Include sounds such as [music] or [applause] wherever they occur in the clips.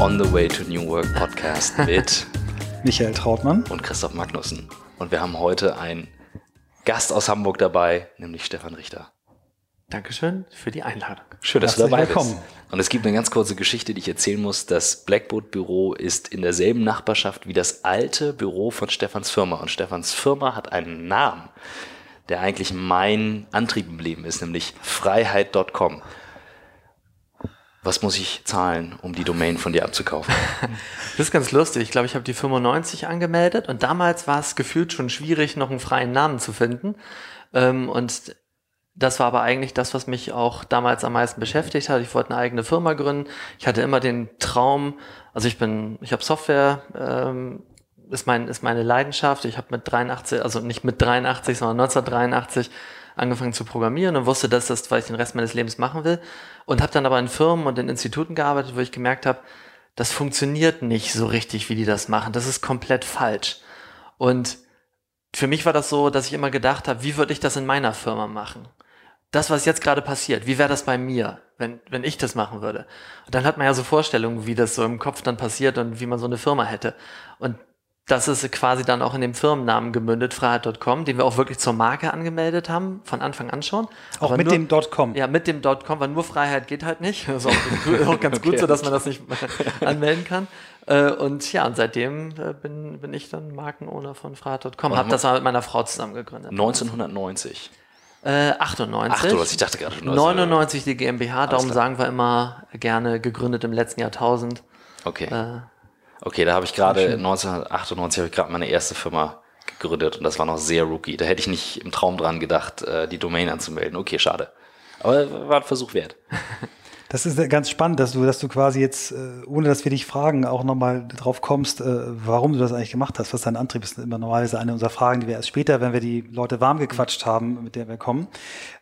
On the Way to New Work Podcast [laughs] mit Michael Trautmann und Christoph Magnussen. Und wir haben heute einen Gast aus Hamburg dabei, nämlich Stefan Richter. Dankeschön für die Einladung. Schön, dass Herzlich du dabei willkommen. bist. Und es gibt eine ganz kurze Geschichte, die ich erzählen muss. Das Blackboard Büro ist in derselben Nachbarschaft wie das alte Büro von Stefans Firma. Und Stefans Firma hat einen Namen, der eigentlich mein Antrieb im Leben ist, nämlich Freiheit.com. Was muss ich zahlen, um die Domain von dir abzukaufen? [laughs] Das ist ganz lustig. Ich glaube, ich habe die 95 angemeldet und damals war es gefühlt schon schwierig, noch einen freien Namen zu finden. Ähm, und das war aber eigentlich das, was mich auch damals am meisten beschäftigt hat. Ich wollte eine eigene Firma gründen. Ich hatte immer den Traum, also ich bin, ich habe Software, ähm, ist, mein, ist meine Leidenschaft. Ich habe mit 83, also nicht mit 83, sondern 1983 angefangen zu programmieren und wusste, dass das, was ich den Rest meines Lebens machen will. Und habe dann aber in Firmen und in Instituten gearbeitet, wo ich gemerkt habe, das funktioniert nicht so richtig, wie die das machen. Das ist komplett falsch. Und für mich war das so, dass ich immer gedacht habe, wie würde ich das in meiner Firma machen? Das, was jetzt gerade passiert, wie wäre das bei mir, wenn, wenn ich das machen würde? Und dann hat man ja so Vorstellungen, wie das so im Kopf dann passiert und wie man so eine Firma hätte. Und das ist quasi dann auch in dem Firmennamen gemündet, Freiheit.com, den wir auch wirklich zur Marke angemeldet haben, von Anfang an schon. Auch Aber mit nur, dem .com. Ja, mit dem .com, weil nur Freiheit geht halt nicht. Das ist auch, [laughs] auch ganz gut Okay. so, dass man das nicht [laughs] anmelden kann. Äh, Und ja, und seitdem äh, bin, bin ich dann Markenowner von Freiheit.com. Hab das mal mit meiner Frau zusammen gegründet. 1990. Äh, 98. 98, ich dachte gerade schon. 99 die GmbH, darum sagen wir immer gerne gegründet im letzten Jahrtausend. Okay. Äh, Okay, da habe ich gerade 1998 habe ich gerade meine erste Firma gegründet und das war noch sehr rookie. Da hätte ich nicht im Traum dran gedacht, äh, die Domain anzumelden. Okay, schade. Aber war ein Versuch wert. [laughs] Das ist ganz spannend, dass du, dass du quasi jetzt, äh, ohne dass wir dich fragen, auch nochmal drauf kommst, äh, warum du das eigentlich gemacht hast, was dein Antrieb ist. Immer normalerweise eine unserer Fragen, die wir erst später, wenn wir die Leute warm gequatscht haben, mit der wir kommen.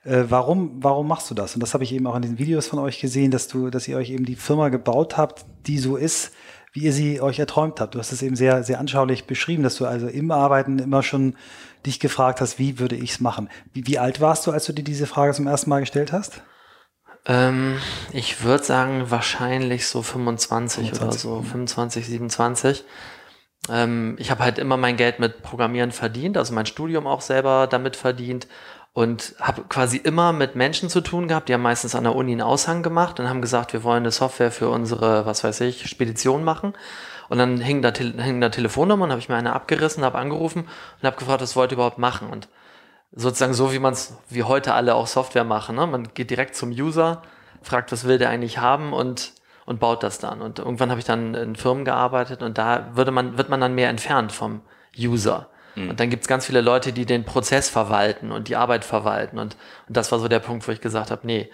Warum, warum machst du das? Und das habe ich eben auch in den Videos von euch gesehen, dass du, dass ihr euch eben die Firma gebaut habt, die so ist, wie ihr sie euch erträumt habt. Du hast es eben sehr, sehr anschaulich beschrieben, dass du also im Arbeiten immer schon dich gefragt hast, wie würde ich es machen? Wie, wie alt warst du, als du dir diese Frage zum ersten Mal gestellt hast? Ähm, ich würde sagen, wahrscheinlich so 25, oder 25, so, 25, 27. Ähm, ich habe halt immer mein Geld mit Programmieren verdient, also mein Studium auch selber damit verdient und habe quasi immer mit Menschen zu tun gehabt, die haben meistens an der Uni einen Aushang gemacht und haben gesagt, wir wollen eine Software für unsere, was weiß ich, Spedition machen. Und dann hing da, hing da Telefonnummern, habe ich mir eine abgerissen, habe angerufen und habe gefragt, was wollt ihr überhaupt machen? Und sozusagen so, wie man es, wie heute alle auch Software machen. Ne? Man geht direkt zum User, fragt, was will der eigentlich haben und, und baut das dann. Und irgendwann habe ich dann in Firmen gearbeitet und da würde man, wird man dann mehr entfernt vom User. Und dann gibt es ganz viele Leute, die den Prozess verwalten und die Arbeit verwalten. Und, und das war so der Punkt, wo ich gesagt habe, nee,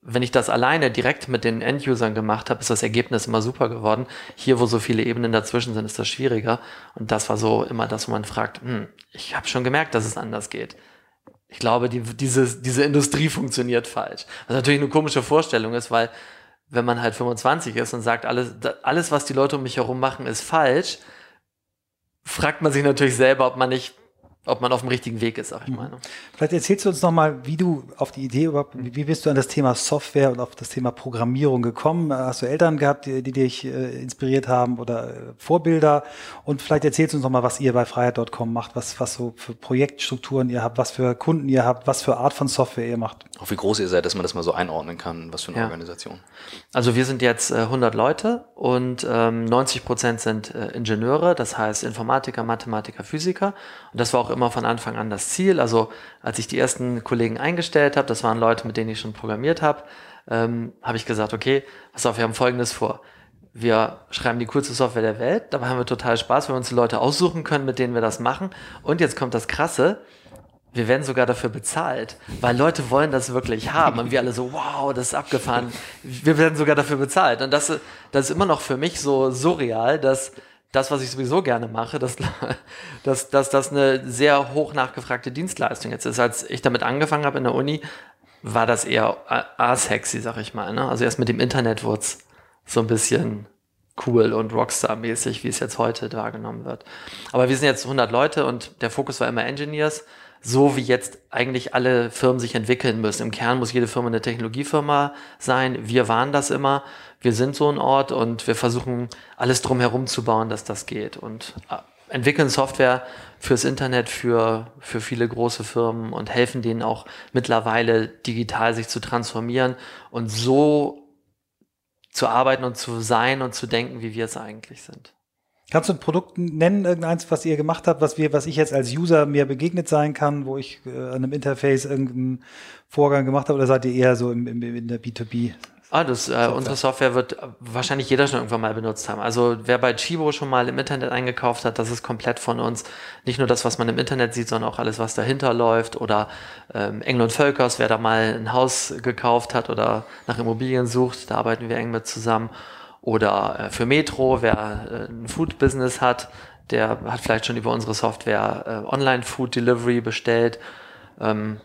wenn ich das alleine direkt mit den End-Usern gemacht habe, ist das Ergebnis immer super geworden. Hier, wo so viele Ebenen dazwischen sind, ist das schwieriger. Und das war so immer das, wo man fragt, hm, ich habe schon gemerkt, dass es anders geht. Ich glaube, die, diese, diese Industrie funktioniert falsch. Was natürlich eine komische Vorstellung ist, weil wenn man halt 25 ist und sagt, alles, alles, was die Leute um mich herum machen, ist falsch, fragt man sich natürlich selber, ob man nicht, ob man auf dem richtigen Weg ist, sag ich mal. ne? Vielleicht erzählst du uns nochmal, wie du auf die Idee überhaupt, wie bist du an das Thema Software und auf das Thema Programmierung gekommen? Hast du Eltern gehabt, die, die dich äh, inspiriert haben oder äh, Vorbilder? Und vielleicht erzählst du uns nochmal, was ihr bei Freiheit.com macht, was, was so für Projektstrukturen ihr habt, was für Kunden ihr habt, was für Art von Software ihr macht. Auch wie groß ihr seid, dass man das mal so einordnen kann, was für eine Ja. Organisation. Also wir sind jetzt äh, 100 Leute und ähm, 90 Prozent sind äh, Ingenieure, das heißt Informatiker, Mathematiker, Physiker. Und das war auch immer von Anfang an das Ziel. Also als ich die ersten Kollegen eingestellt habe, das waren Leute, mit denen ich schon programmiert habe, ähm, habe ich gesagt, okay, pass auf, wir haben Folgendes vor. Wir schreiben die coolste Software der Welt, dabei haben wir total Spaß, weil wir uns die Leute aussuchen können, mit denen wir das machen. Und jetzt kommt das Krasse, wir werden sogar dafür bezahlt, weil Leute wollen das wirklich haben. Und wir alle so, wow, das ist abgefahren. Wir werden sogar dafür bezahlt. Und das, das ist immer noch für mich so surreal, dass das, was ich sowieso gerne mache, dass, [laughs] dass, dass das eine sehr hoch nachgefragte Dienstleistung jetzt ist. Als ich damit angefangen habe in der Uni, war das eher asexy, sag ich mal. Ne? Also erst mit dem Internet wurde es so ein bisschen cool und Rockstar-mäßig, wie es jetzt heute wahrgenommen wird. Aber wir sind jetzt 100 Leute und der Fokus war immer Engineers, so wie jetzt eigentlich alle Firmen sich entwickeln müssen. Im Kern muss jede Firma eine Technologiefirma sein. Wir waren das immer. Wir sind so ein Ort und wir versuchen alles drumherum zu bauen, dass das geht und äh, entwickeln Software fürs Internet für, für viele große Firmen und helfen denen auch mittlerweile digital sich zu transformieren und so zu arbeiten und zu sein und zu denken, wie wir es eigentlich sind. Kannst du ein Produkt nennen, irgendeins, was ihr gemacht habt, was wir, was ich jetzt als User mir begegnet sein kann, wo ich äh, an einem Interface irgendeinen Vorgang gemacht habe, oder seid ihr eher so im, im, in der B2B? Ah, das, äh, unsere Software wird wahrscheinlich jeder schon irgendwann mal benutzt haben. Also wer bei Chibo schon mal im Internet eingekauft hat, das ist komplett von uns. Nicht nur das, was man im Internet sieht, sondern auch alles, was dahinter läuft. Oder ähm, Engel und Völkers, wer da mal ein Haus gekauft hat oder nach Immobilien sucht, da arbeiten wir eng mit zusammen. Oder äh, für Metro, wer äh, ein Food-Business hat, der hat vielleicht schon über unsere Software äh, Online-Food-Delivery bestellt. Ähm,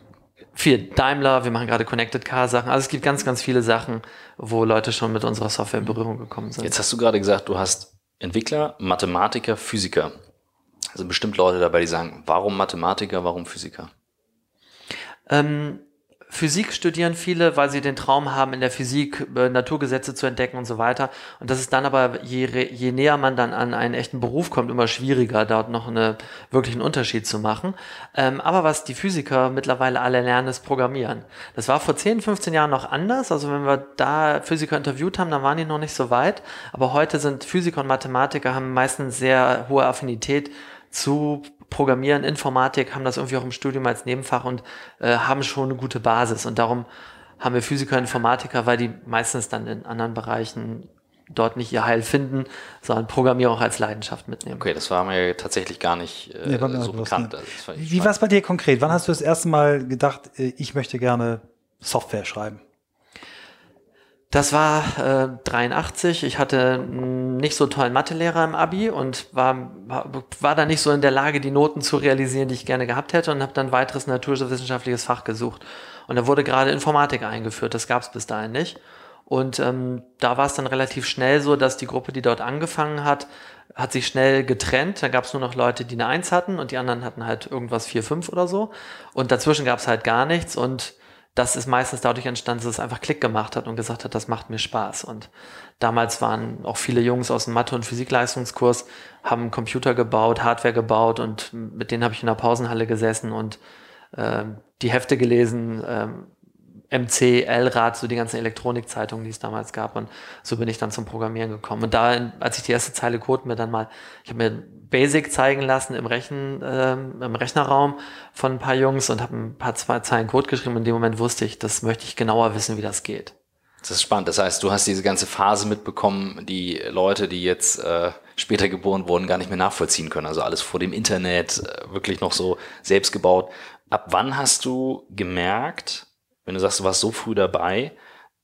viel Daimler, wir machen gerade Connected Car Sachen. Also es gibt ganz, ganz viele Sachen, wo Leute schon mit unserer Software in Berührung gekommen sind. Jetzt hast du gerade gesagt, du hast Entwickler, Mathematiker, Physiker. Also bestimmt Leute dabei, die sagen, warum Mathematiker, warum Physiker? Ähm, Physik studieren viele, weil sie den Traum haben, in der Physik äh, Naturgesetze zu entdecken und so weiter. Und das ist dann aber, je, je näher man dann an einen echten Beruf kommt, immer schwieriger, dort noch einen wirklichen Unterschied zu machen. Ähm, aber was die Physiker mittlerweile alle lernen, ist Programmieren. Das war vor 10, 15 Jahren noch anders. Also wenn wir da Physiker interviewt haben, dann waren die noch nicht so weit. Aber heute sind Physiker und Mathematiker haben meistens sehr hohe Affinität zu Programmieren, Informatik, haben das irgendwie auch im Studium als Nebenfach und äh, haben schon eine gute Basis. Und darum haben wir Physiker, Informatiker, weil die meistens dann in anderen Bereichen dort nicht ihr Heil finden, sondern Programmierung auch als Leidenschaft mitnehmen. Okay, das war mir tatsächlich gar nicht äh, nee, so bekannt. Also Wie war es bei dir konkret? Wann hast du das erste Mal gedacht, äh, ich möchte gerne Software schreiben? Das war äh, 83. Ich hatte nicht so tollen Mathelehrer im Abi und war, war da nicht so in der Lage, die Noten zu realisieren, die ich gerne gehabt hätte und habe dann weiteres naturwissenschaftliches Fach gesucht. Und da wurde gerade Informatik eingeführt. Das gab es bis dahin nicht. Und ähm, da war es dann relativ schnell so, dass die Gruppe, die dort angefangen hat, hat sich schnell getrennt. Da gab es nur noch Leute, die eine Eins hatten und die anderen hatten halt irgendwas vier, fünf oder so. Und dazwischen gab es halt gar nichts und das ist meistens dadurch entstanden, dass es einfach Klick gemacht hat und gesagt hat, das macht mir Spaß. Und damals waren auch viele Jungs aus dem Mathe- und Physikleistungskurs, haben Computer gebaut, Hardware gebaut und mit denen habe ich in der Pausenhalle gesessen und äh, die Hefte gelesen, äh, MC, L-Rad, so die ganzen Elektronikzeitungen, die es damals gab. Und so bin ich dann zum Programmieren gekommen. Und da, als ich die erste Zeile Code mir dann mal, ich habe mir Basic zeigen lassen im, Rechen, äh, im Rechnerraum von ein paar Jungs und habe ein paar zwei Zeilen Code geschrieben. In dem Moment wusste ich, das möchte ich genauer wissen, wie das geht. Das ist spannend. Das heißt, du hast diese ganze Phase mitbekommen, die Leute, die jetzt äh, später geboren wurden, gar nicht mehr nachvollziehen können. Also alles vor dem Internet, äh, wirklich noch so selbst gebaut. Ab wann hast du gemerkt, wenn du sagst, du warst so früh dabei,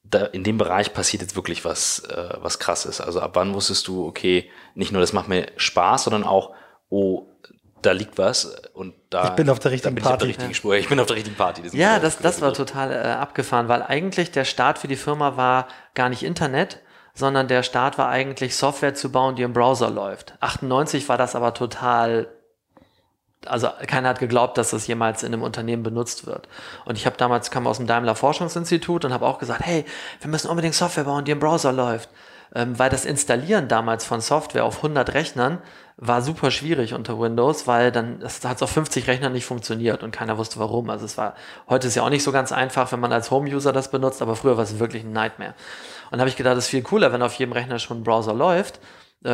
da in dem Bereich passiert jetzt wirklich was, äh, was krasses. Also ab wann wusstest du, okay, nicht nur das macht mir Spaß, sondern auch, oh, da liegt was und da ich bin auf der richtigen Party. Ich, richtigen Spur. ich bin auf der richtigen Party. Ja, das, das war total äh, abgefahren, weil eigentlich der Start für die Firma war gar nicht Internet, sondern der Start war eigentlich Software zu bauen, die im Browser läuft. 98 war das aber total also keiner hat geglaubt, dass das jemals in einem Unternehmen benutzt wird. Und ich habe damals kam aus dem Daimler Forschungsinstitut und habe auch gesagt, hey, wir müssen unbedingt Software bauen, die im Browser läuft, ähm, weil das Installieren damals von Software auf 100 Rechnern war super schwierig unter Windows, weil dann das hat auf 50 Rechnern nicht funktioniert und keiner wusste warum. Also es war heute ist ja auch nicht so ganz einfach, wenn man als Home-User das benutzt, aber früher war es wirklich ein Nightmare. Und habe ich gedacht, es ist viel cooler, wenn auf jedem Rechner schon ein Browser läuft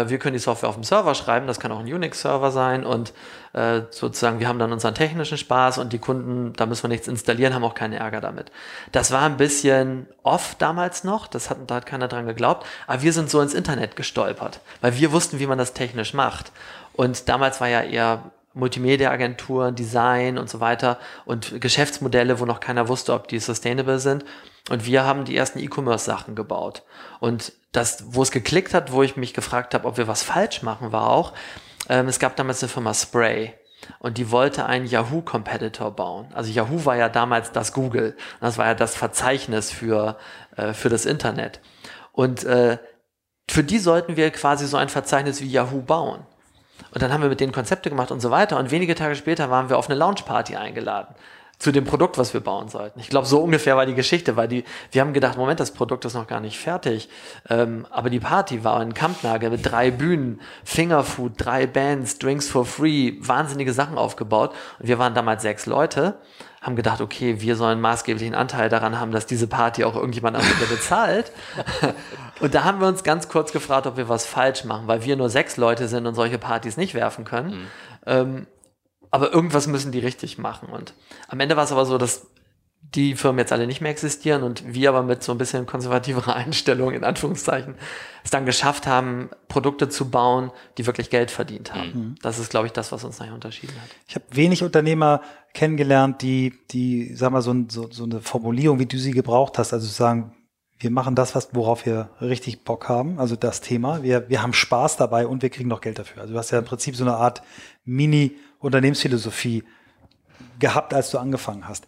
wir können die Software auf dem Server schreiben, das kann auch ein Unix-Server sein und äh, sozusagen wir haben dann unseren technischen Spaß und die Kunden, da müssen wir nichts installieren, haben auch keinen Ärger damit. Das war ein bisschen off damals noch, das hat, da hat keiner dran geglaubt, aber wir sind so ins Internet gestolpert, weil wir wussten, wie man das technisch macht. Und damals war ja eher Multimedia-Agenturen, Design und so weiter und Geschäftsmodelle, wo noch keiner wusste, ob die sustainable sind. Und wir haben die ersten E-Commerce-Sachen gebaut. Und das, wo es geklickt hat, wo ich mich gefragt habe, ob wir was falsch machen, war auch, ähm, es gab damals eine Firma Spray. Und die wollte einen Yahoo-Competitor bauen. Also Yahoo war ja damals das Google. Das war ja das Verzeichnis für, äh, für das Internet. Und äh, für die sollten wir quasi so ein Verzeichnis wie Yahoo bauen. Und dann haben wir mit denen Konzepte gemacht und so weiter. Und wenige Tage später waren wir auf eine Launchparty eingeladen zu dem Produkt, was wir bauen sollten. Ich glaube, so ungefähr war die Geschichte, weil die, wir haben gedacht, Moment, das Produkt ist noch gar nicht fertig. Ähm, aber die Party war in Kampnagel mit drei Bühnen, Fingerfood, drei Bands, Drinks for free, wahnsinnige Sachen aufgebaut. Und wir waren damals sechs Leute, haben gedacht, okay, wir sollen maßgeblichen Anteil daran haben, dass diese Party auch irgendjemand anderes bezahlt. [laughs] und da haben wir uns ganz kurz gefragt, ob wir was falsch machen, weil wir nur sechs Leute sind und solche Partys nicht werfen können. Mhm. Ähm, aber irgendwas müssen die richtig machen. Und am Ende war es aber so, dass die Firmen jetzt alle nicht mehr existieren und wir aber mit so ein bisschen konservativerer [laughs] Einstellung, in Anführungszeichen, es dann geschafft haben, Produkte zu bauen, die wirklich Geld verdient haben. Mhm. Das ist, glaube ich, das, was uns nachher unterschieden hat. Ich habe wenig Unternehmer kennengelernt, die, die, sag mal, so, so, so eine Formulierung, wie du sie gebraucht hast, also sagen, wir machen das, was, worauf wir richtig Bock haben, also das Thema. Wir, wir haben Spaß dabei und wir kriegen noch Geld dafür. Also du hast ja im Prinzip so eine Art Mini- Unternehmensphilosophie gehabt, als du angefangen hast.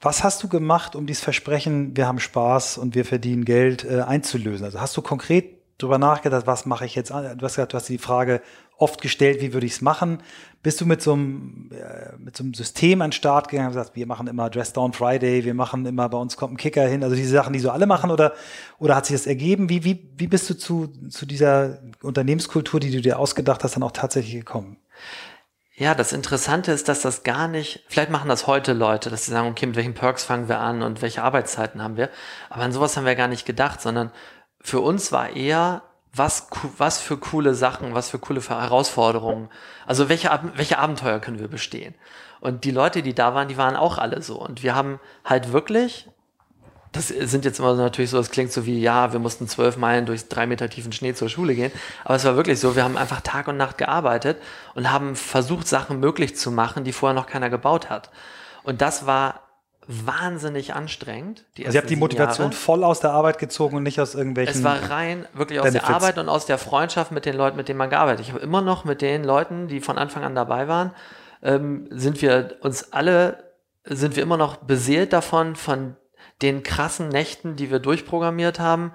Was hast du gemacht, um dieses Versprechen, wir haben Spaß und wir verdienen Geld, äh, einzulösen? Also hast du konkret darüber nachgedacht, was mache ich jetzt? Du hast gesagt, du hast die Frage oft gestellt, wie würde ich es machen? Bist du mit so, einem, äh, mit so einem System an den Start gegangen und gesagt, wir machen immer Dress Down Friday, wir machen immer, bei uns kommt ein Kicker hin, also diese Sachen, die so alle machen oder, oder hat sich das ergeben? Wie, wie, wie bist du zu, zu dieser Unternehmenskultur, die du dir ausgedacht hast, dann auch tatsächlich gekommen? Ja, das Interessante ist, dass das gar nicht, vielleicht machen das heute Leute, dass sie sagen, okay, mit welchen Perks fangen wir an und welche Arbeitszeiten haben wir. Aber an sowas haben wir gar nicht gedacht, sondern für uns war eher, was, was für coole Sachen, was für coole Herausforderungen, also welche, welche Abenteuer können wir bestehen. Und die Leute, die da waren, die waren auch alle so. Und wir haben halt wirklich das sind jetzt immer natürlich so, das klingt so wie, ja, wir mussten zwölf Meilen durch drei Meter tiefen Schnee zur Schule gehen. Aber es war wirklich so, wir haben einfach Tag und Nacht gearbeitet und haben versucht, Sachen möglich zu machen, die vorher noch keiner gebaut hat. Und das war wahnsinnig anstrengend. also ihr habt die Motivation Jahre. voll aus der Arbeit gezogen und nicht aus irgendwelchen. Es war rein wirklich aus Benefits. der Arbeit und aus der Freundschaft mit den Leuten, mit denen man gearbeitet. Ich habe immer noch mit den Leuten, die von Anfang an dabei waren, ähm, sind wir uns alle, sind wir immer noch beseelt davon, von den krassen Nächten, die wir durchprogrammiert haben,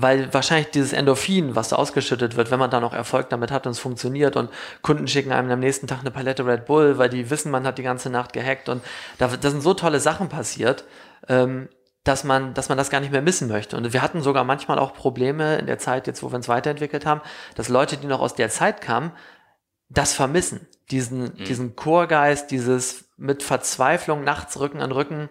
weil wahrscheinlich dieses Endorphin, was da ausgeschüttet wird, wenn man da noch Erfolg damit hat und es funktioniert und Kunden schicken einem am nächsten Tag eine Palette Red Bull, weil die wissen, man hat die ganze Nacht gehackt und da, da sind so tolle Sachen passiert, ähm, dass man, dass man das gar nicht mehr missen möchte. Und wir hatten sogar manchmal auch Probleme in der Zeit, jetzt wo wir uns weiterentwickelt haben, dass Leute, die noch aus der Zeit kamen, das vermissen. Diesen, mhm. diesen Chorgeist, dieses mit Verzweiflung nachts Rücken an Rücken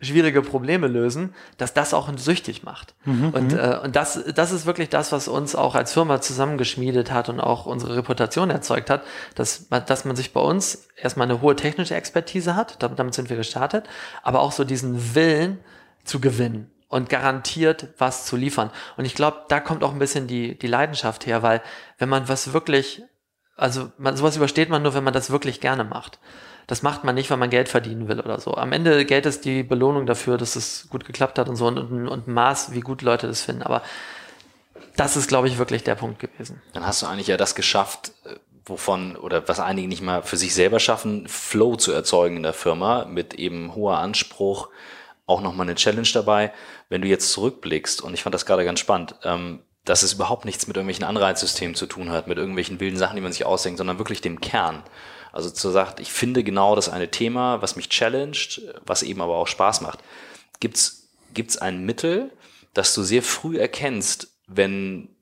schwierige Probleme lösen, dass das auch süchtig macht. Mhm, und mhm. äh, und das, das ist wirklich das, was uns auch als Firma zusammengeschmiedet hat und auch unsere Reputation erzeugt hat, dass, dass man sich bei uns erstmal eine hohe technische Expertise hat, damit, damit sind wir gestartet, aber auch so diesen Willen zu gewinnen und garantiert was zu liefern. Und ich glaube, da kommt auch ein bisschen die, die Leidenschaft her, weil wenn man was wirklich, also man, sowas übersteht man nur, wenn man das wirklich gerne macht. Das macht man nicht, weil man Geld verdienen will oder so. Am Ende Geld ist die Belohnung dafür, dass es gut geklappt hat und so und, und, und Maß, wie gut Leute das finden. Aber das ist, glaube ich, wirklich der Punkt gewesen. Dann hast du eigentlich ja das geschafft, äh, wovon oder was einige nicht mal für sich selber schaffen, Flow zu erzeugen in der Firma mit eben hoher Anspruch, auch nochmal eine Challenge dabei. Wenn du jetzt zurückblickst, und ich fand das gerade ganz spannend, ähm, dass es überhaupt nichts mit irgendwelchen Anreizsystemen zu tun hat, mit irgendwelchen wilden Sachen, die man sich ausdenkt, sondern wirklich dem Kern. Also zu sagt, ich finde genau das eine Thema, was mich challenged, was eben aber auch Spaß macht. Gibt's gibt's ein Mittel, dass du sehr früh erkennst, wenn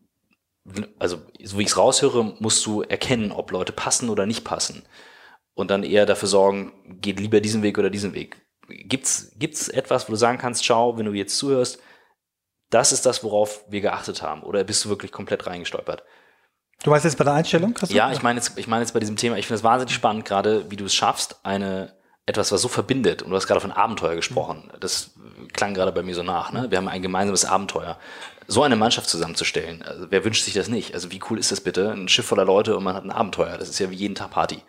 also so wie ich es raushöre, musst du erkennen, ob Leute passen oder nicht passen und dann eher dafür sorgen, geht lieber diesen Weg oder diesen Weg. Gibt's gibt's etwas, wo du sagen kannst, schau, wenn du jetzt zuhörst, das ist das, worauf wir geachtet haben, oder bist du wirklich komplett reingestolpert? Du meinst jetzt bei der Einstellung? Ja, ich meine jetzt, ich meine jetzt bei diesem Thema, ich finde es wahnsinnig spannend, gerade wie du es schaffst, eine, etwas, was so verbindet, und du hast gerade von Abenteuer gesprochen, das klang gerade bei mir so nach, ne? Wir haben ein gemeinsames Abenteuer. So eine Mannschaft zusammenzustellen, also wer wünscht sich das nicht? Also wie cool ist das bitte? Ein Schiff voller Leute und man hat ein Abenteuer. Das ist ja wie jeden Tag Party.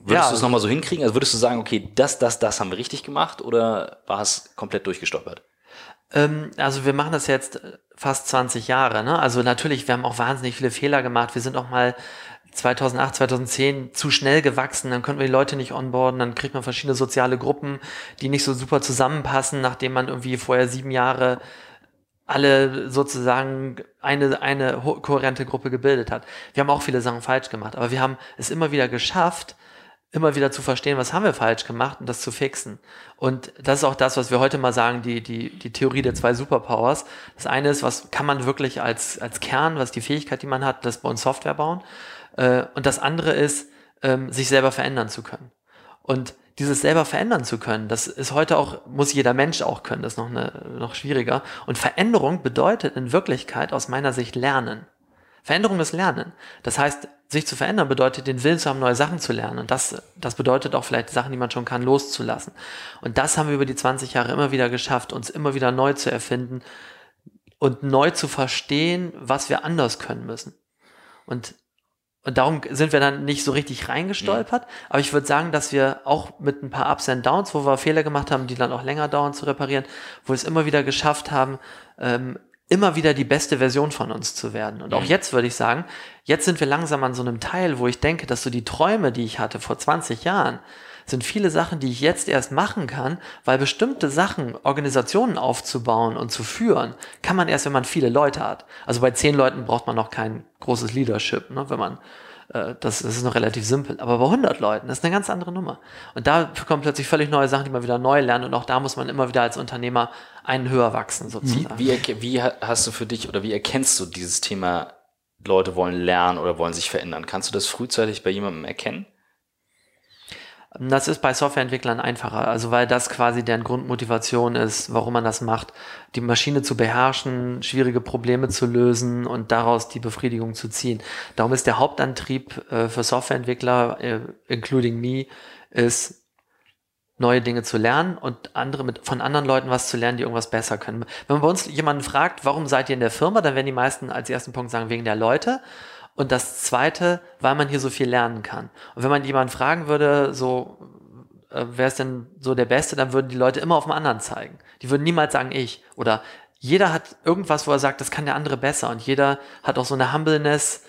Würdest ja, du es nochmal so hinkriegen? Also würdest du sagen, okay, das, das, das haben wir richtig gemacht oder war es komplett durchgestolpert? Ähm, also wir machen das jetzt fast 20 Jahre. Ne? Also natürlich, wir haben auch wahnsinnig viele Fehler gemacht. Wir sind auch mal 2008, 2010 zu schnell gewachsen, dann konnten wir die Leute nicht onboarden, dann kriegt man verschiedene soziale Gruppen, die nicht so super zusammenpassen, nachdem man irgendwie vorher sieben Jahre alle sozusagen eine, eine kohärente Gruppe gebildet hat. Wir haben auch viele Sachen falsch gemacht, aber wir haben es immer wieder geschafft, immer wieder zu verstehen, was haben wir falsch gemacht und das zu fixen. Und das ist auch das, was wir heute mal sagen, die, die, die Theorie der zwei Superpowers. Das eine ist, was kann man wirklich als, als Kern, was die Fähigkeit, die man hat, das bei uns Software bauen. Äh, und das andere ist, ähm, sich selber verändern zu können. Und dieses selber verändern zu können, das ist heute auch, muss jeder Mensch auch können, das ist noch, eine, noch schwieriger. Und Veränderung bedeutet in Wirklichkeit aus meiner Sicht Lernen. Veränderung ist Lernen. Das heißt, sich zu verändern bedeutet, den Willen zu haben, neue Sachen zu lernen. Und das, das bedeutet auch vielleicht Sachen, die man schon kann, loszulassen. Und das haben wir über die 20 Jahre immer wieder geschafft, uns immer wieder neu zu erfinden und neu zu verstehen, was wir anders können müssen. Und, und darum sind wir dann nicht so richtig reingestolpert. Mhm. Aber ich würde sagen, dass wir auch mit ein paar Ups and Downs, wo wir Fehler gemacht haben, die dann auch länger dauern zu reparieren, wo wir es immer wieder geschafft haben, ähm, immer wieder die beste Version von uns zu werden. Und auch mhm. jetzt würde ich sagen, jetzt sind wir langsam an so einem Teil, wo ich denke, dass so die Träume, die ich hatte vor 20 Jahren, sind viele Sachen, die ich jetzt erst machen kann, weil bestimmte Sachen, Organisationen aufzubauen und zu führen, kann man erst, wenn man viele Leute hat. Also bei zehn Leuten braucht man noch kein großes Leadership, ne, wenn man das, das ist noch relativ simpel. Aber bei 100 Leuten, das ist eine ganz andere Nummer. Und da kommen plötzlich völlig neue Sachen, die man wieder neu lernt. Und auch da muss man immer wieder als Unternehmer einen höher wachsen, sozusagen. Wie, wie, wie hast du für dich oder wie erkennst du dieses Thema, Leute wollen lernen oder wollen sich verändern? Kannst du das frühzeitig bei jemandem erkennen? Das ist bei Softwareentwicklern einfacher, also weil das quasi deren Grundmotivation ist, warum man das macht, die Maschine zu beherrschen, schwierige Probleme zu lösen und daraus die Befriedigung zu ziehen. Darum ist der Hauptantrieb äh, für Softwareentwickler, äh, including me, ist neue Dinge zu lernen und andere mit, von anderen Leuten was zu lernen, die irgendwas besser können. Wenn man bei uns jemanden fragt, warum seid ihr in der Firma, dann werden die meisten als ersten Punkt sagen, wegen der Leute. Und das zweite, weil man hier so viel lernen kann. Und wenn man jemanden fragen würde, so, äh, wer ist denn so der Beste, dann würden die Leute immer auf den anderen zeigen. Die würden niemals sagen, ich. Oder jeder hat irgendwas, wo er sagt, das kann der andere besser. Und jeder hat auch so eine Humbleness,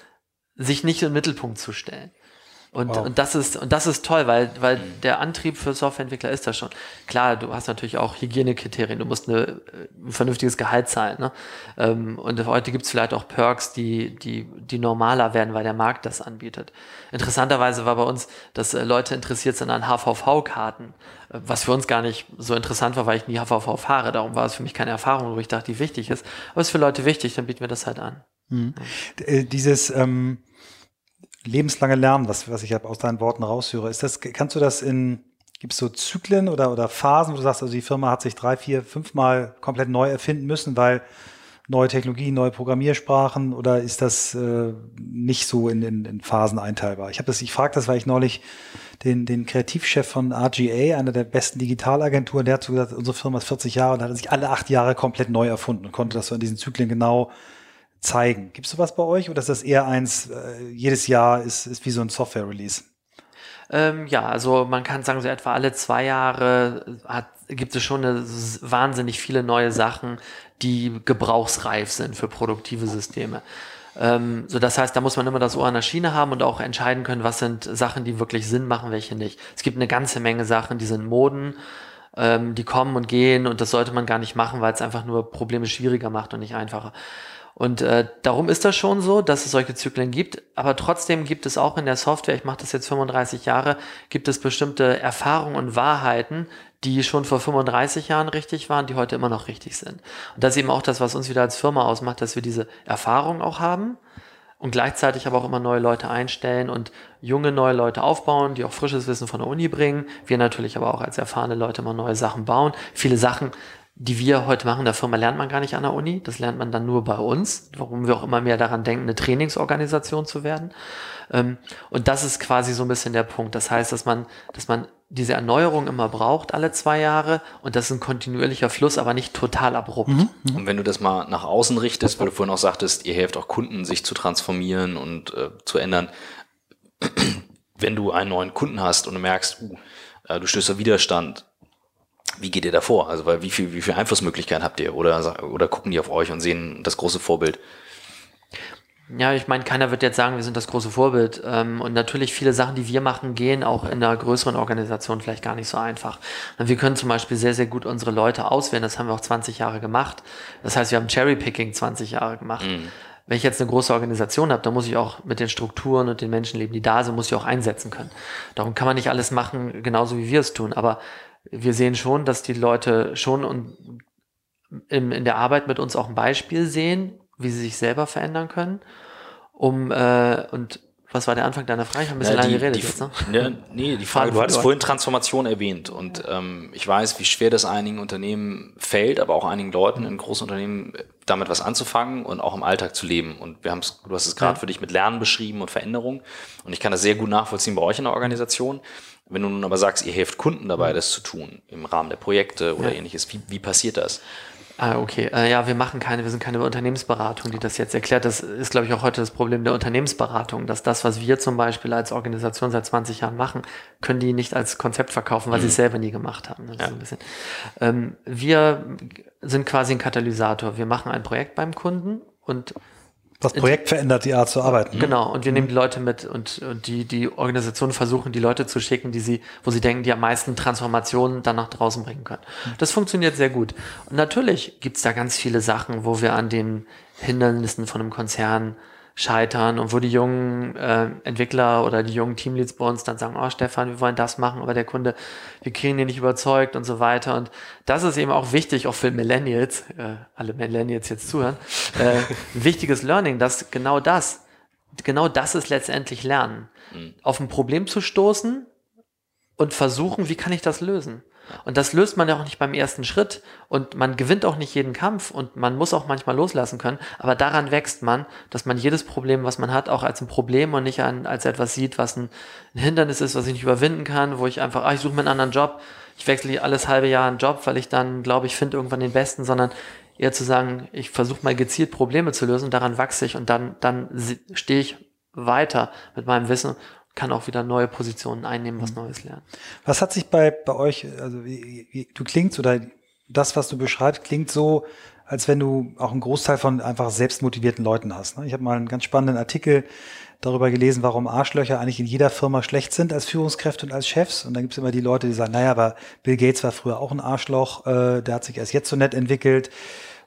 sich nicht im Mittelpunkt zu stellen. Und, wow. und das ist und das ist toll, weil weil der Antrieb für Softwareentwickler ist das schon. Klar, du hast natürlich auch Hygienekriterien, du musst eine, ein vernünftiges Gehalt zahlen. Ne? Ähm, und heute gibt es vielleicht auch Perks, die die die normaler werden, weil der Markt das anbietet. Interessanterweise war bei uns, dass äh, Leute interessiert sind an HVV-Karten, äh, was für uns gar nicht so interessant war, weil ich nie HVV fahre. Darum war es für mich keine Erfahrung, wo ich dachte, die wichtig ist. Aber es ist für Leute wichtig, dann bieten wir das halt an. Mhm. Dieses ähm lebenslange Lernen, was, was ich aus deinen Worten raushöre, ist das, kannst du das in, gibt es so Zyklen oder, oder Phasen, wo du sagst, also die Firma hat sich drei, vier, fünfmal komplett neu erfinden müssen, weil neue Technologien, neue Programmiersprachen oder ist das äh, nicht so in, in, in Phasen einteilbar? Ich habe das, ich frage das, weil ich neulich den, den Kreativchef von RGA, einer der besten Digitalagenturen, der hat so gesagt, unsere Firma ist 40 Jahre und hat sich alle acht Jahre komplett neu erfunden und konnte das so in diesen Zyklen genau zeigen. Gibt es sowas bei euch oder ist das eher eins, äh, jedes Jahr ist, ist wie so ein Software-Release? Ähm, ja, also man kann sagen, so etwa alle zwei Jahre hat, gibt es schon eine, wahnsinnig viele neue Sachen, die gebrauchsreif sind für produktive Systeme. Ähm, so das heißt, da muss man immer das Ohr an der Schiene haben und auch entscheiden können, was sind Sachen, die wirklich Sinn machen, welche nicht. Es gibt eine ganze Menge Sachen, die sind Moden, ähm, die kommen und gehen und das sollte man gar nicht machen, weil es einfach nur Probleme schwieriger macht und nicht einfacher. Und äh, darum ist das schon so, dass es solche Zyklen gibt. Aber trotzdem gibt es auch in der Software, ich mache das jetzt 35 Jahre, gibt es bestimmte Erfahrungen und Wahrheiten, die schon vor 35 Jahren richtig waren, die heute immer noch richtig sind. Und das ist eben auch das, was uns wieder als Firma ausmacht, dass wir diese Erfahrung auch haben und gleichzeitig aber auch immer neue Leute einstellen und junge neue Leute aufbauen, die auch frisches Wissen von der Uni bringen. Wir natürlich aber auch als erfahrene Leute immer neue Sachen bauen. Viele Sachen die wir heute machen, der Firma lernt man gar nicht an der Uni. Das lernt man dann nur bei uns, warum wir auch immer mehr daran denken, eine Trainingsorganisation zu werden. Ähm, und das ist quasi so ein bisschen der Punkt. Das heißt, dass man, dass man diese Erneuerung immer braucht, alle zwei Jahre. Und das ist ein kontinuierlicher Fluss, aber nicht total abrupt. Mhm, mhm. Und wenn du das mal nach außen richtest, weil du vorhin auch sagtest, ihr helft auch Kunden, sich zu transformieren und äh, zu ändern. [clears throat] wenn du einen neuen Kunden hast und du merkst, uh, äh, du stößt auf Widerstand, wie geht ihr da vor? Also, weil wie viel, wie viel Einflussmöglichkeiten habt ihr? Oder, oder gucken die auf euch und sehen das große Vorbild? Ja, ich meine, keiner wird jetzt sagen, wir sind das große Vorbild. Ähm, und natürlich viele Sachen, die wir machen, gehen auch in einer größeren Organisation vielleicht gar nicht so einfach. Wir können zum Beispiel sehr, sehr gut unsere Leute auswählen. Das haben wir auch 20 Jahre gemacht. Das heißt, wir haben Cherry-Picking 20 Jahre gemacht. Mhm. Wenn ich jetzt eine große Organisation habe, dann muss ich auch mit den Strukturen und den Menschen leben, die da sind, muss ich auch einsetzen können. Darum kann man nicht alles machen, genauso wie wir es tun. Aber wir sehen schon, dass die Leute schon in, in der Arbeit mit uns auch ein Beispiel sehen, wie sie sich selber verändern können. Um äh, und was war der Anfang deiner Frage? Ich habe ein bisschen ja, die, lange geredet die, jetzt, ne? ne? Nee, die [laughs] Frage, du hattest vorhin Transformation erwähnt und ähm, ich weiß, wie schwer das einigen Unternehmen fällt, aber auch einigen Leuten in großen Unternehmen damit was anzufangen und auch im Alltag zu leben. Und wir haben es, du hast es gerade ja. für dich mit Lernen beschrieben und Veränderung. Und ich kann das sehr gut nachvollziehen bei euch in der Organisation. Wenn du nun aber sagst, ihr helft Kunden dabei, das zu tun, im Rahmen der Projekte oder ja. ähnliches, wie, wie passiert das? Ah, okay. Äh, ja, wir machen keine, wir sind keine Unternehmensberatung, die das jetzt erklärt. Das ist, glaube ich, auch heute das Problem der Unternehmensberatung, dass das, was wir zum Beispiel als Organisation seit 20 Jahren machen, können die nicht als Konzept verkaufen, weil mhm. sie es selber nie gemacht haben. Ja. Ähm, wir sind quasi ein Katalysator. Wir machen ein Projekt beim Kunden und das Projekt verändert die Art zu arbeiten. Genau, und wir nehmen die Leute mit und, und die, die Organisationen versuchen, die Leute zu schicken, die sie, wo sie denken, die am meisten Transformationen dann nach draußen bringen können. Das funktioniert sehr gut. Und natürlich gibt's da ganz viele Sachen, wo wir an den Hindernissen von einem Konzern scheitern und wo die jungen äh, Entwickler oder die jungen Teamleads bei uns dann sagen, oh Stefan, wir wollen das machen, aber der Kunde, wir kriegen den nicht überzeugt und so weiter. Und das ist eben auch wichtig, auch für Millennials, äh, alle Millennials jetzt zuhören, äh, [laughs] wichtiges Learning, dass genau das, genau das ist letztendlich Lernen. Mhm. Auf ein Problem zu stoßen und versuchen, wie kann ich das lösen? Und das löst man ja auch nicht beim ersten Schritt. Und man gewinnt auch nicht jeden Kampf. Und man muss auch manchmal loslassen können, aber daran wächst man, dass man jedes Problem, was man hat, auch als ein Problem und nicht an, als etwas sieht, was ein, ein Hindernis ist, was ich nicht überwinden kann, wo ich einfach, ah, ich suche mir einen anderen Job, ich wechsle alles halbe Jahr einen Job, weil ich dann glaube, ich finde irgendwann den besten, sondern eher zu sagen, ich versuche mal gezielt Probleme zu lösen, daran wachse ich und dann, dann stehe ich weiter mit meinem Wissen kann auch wieder neue Positionen einnehmen, was mhm. Neues lernen. Was hat sich bei, bei euch, also wie, wie, du klingst oder das, was du beschreibst, klingt so, als wenn du auch einen Großteil von einfach selbstmotivierten Leuten hast. Ne? Ich habe mal einen ganz spannenden Artikel darüber gelesen, warum Arschlöcher eigentlich in jeder Firma schlecht sind als Führungskräfte und als Chefs. Und dann gibt es immer die Leute, die sagen, naja, aber Bill Gates war früher auch ein Arschloch, äh, der hat sich erst jetzt so nett entwickelt.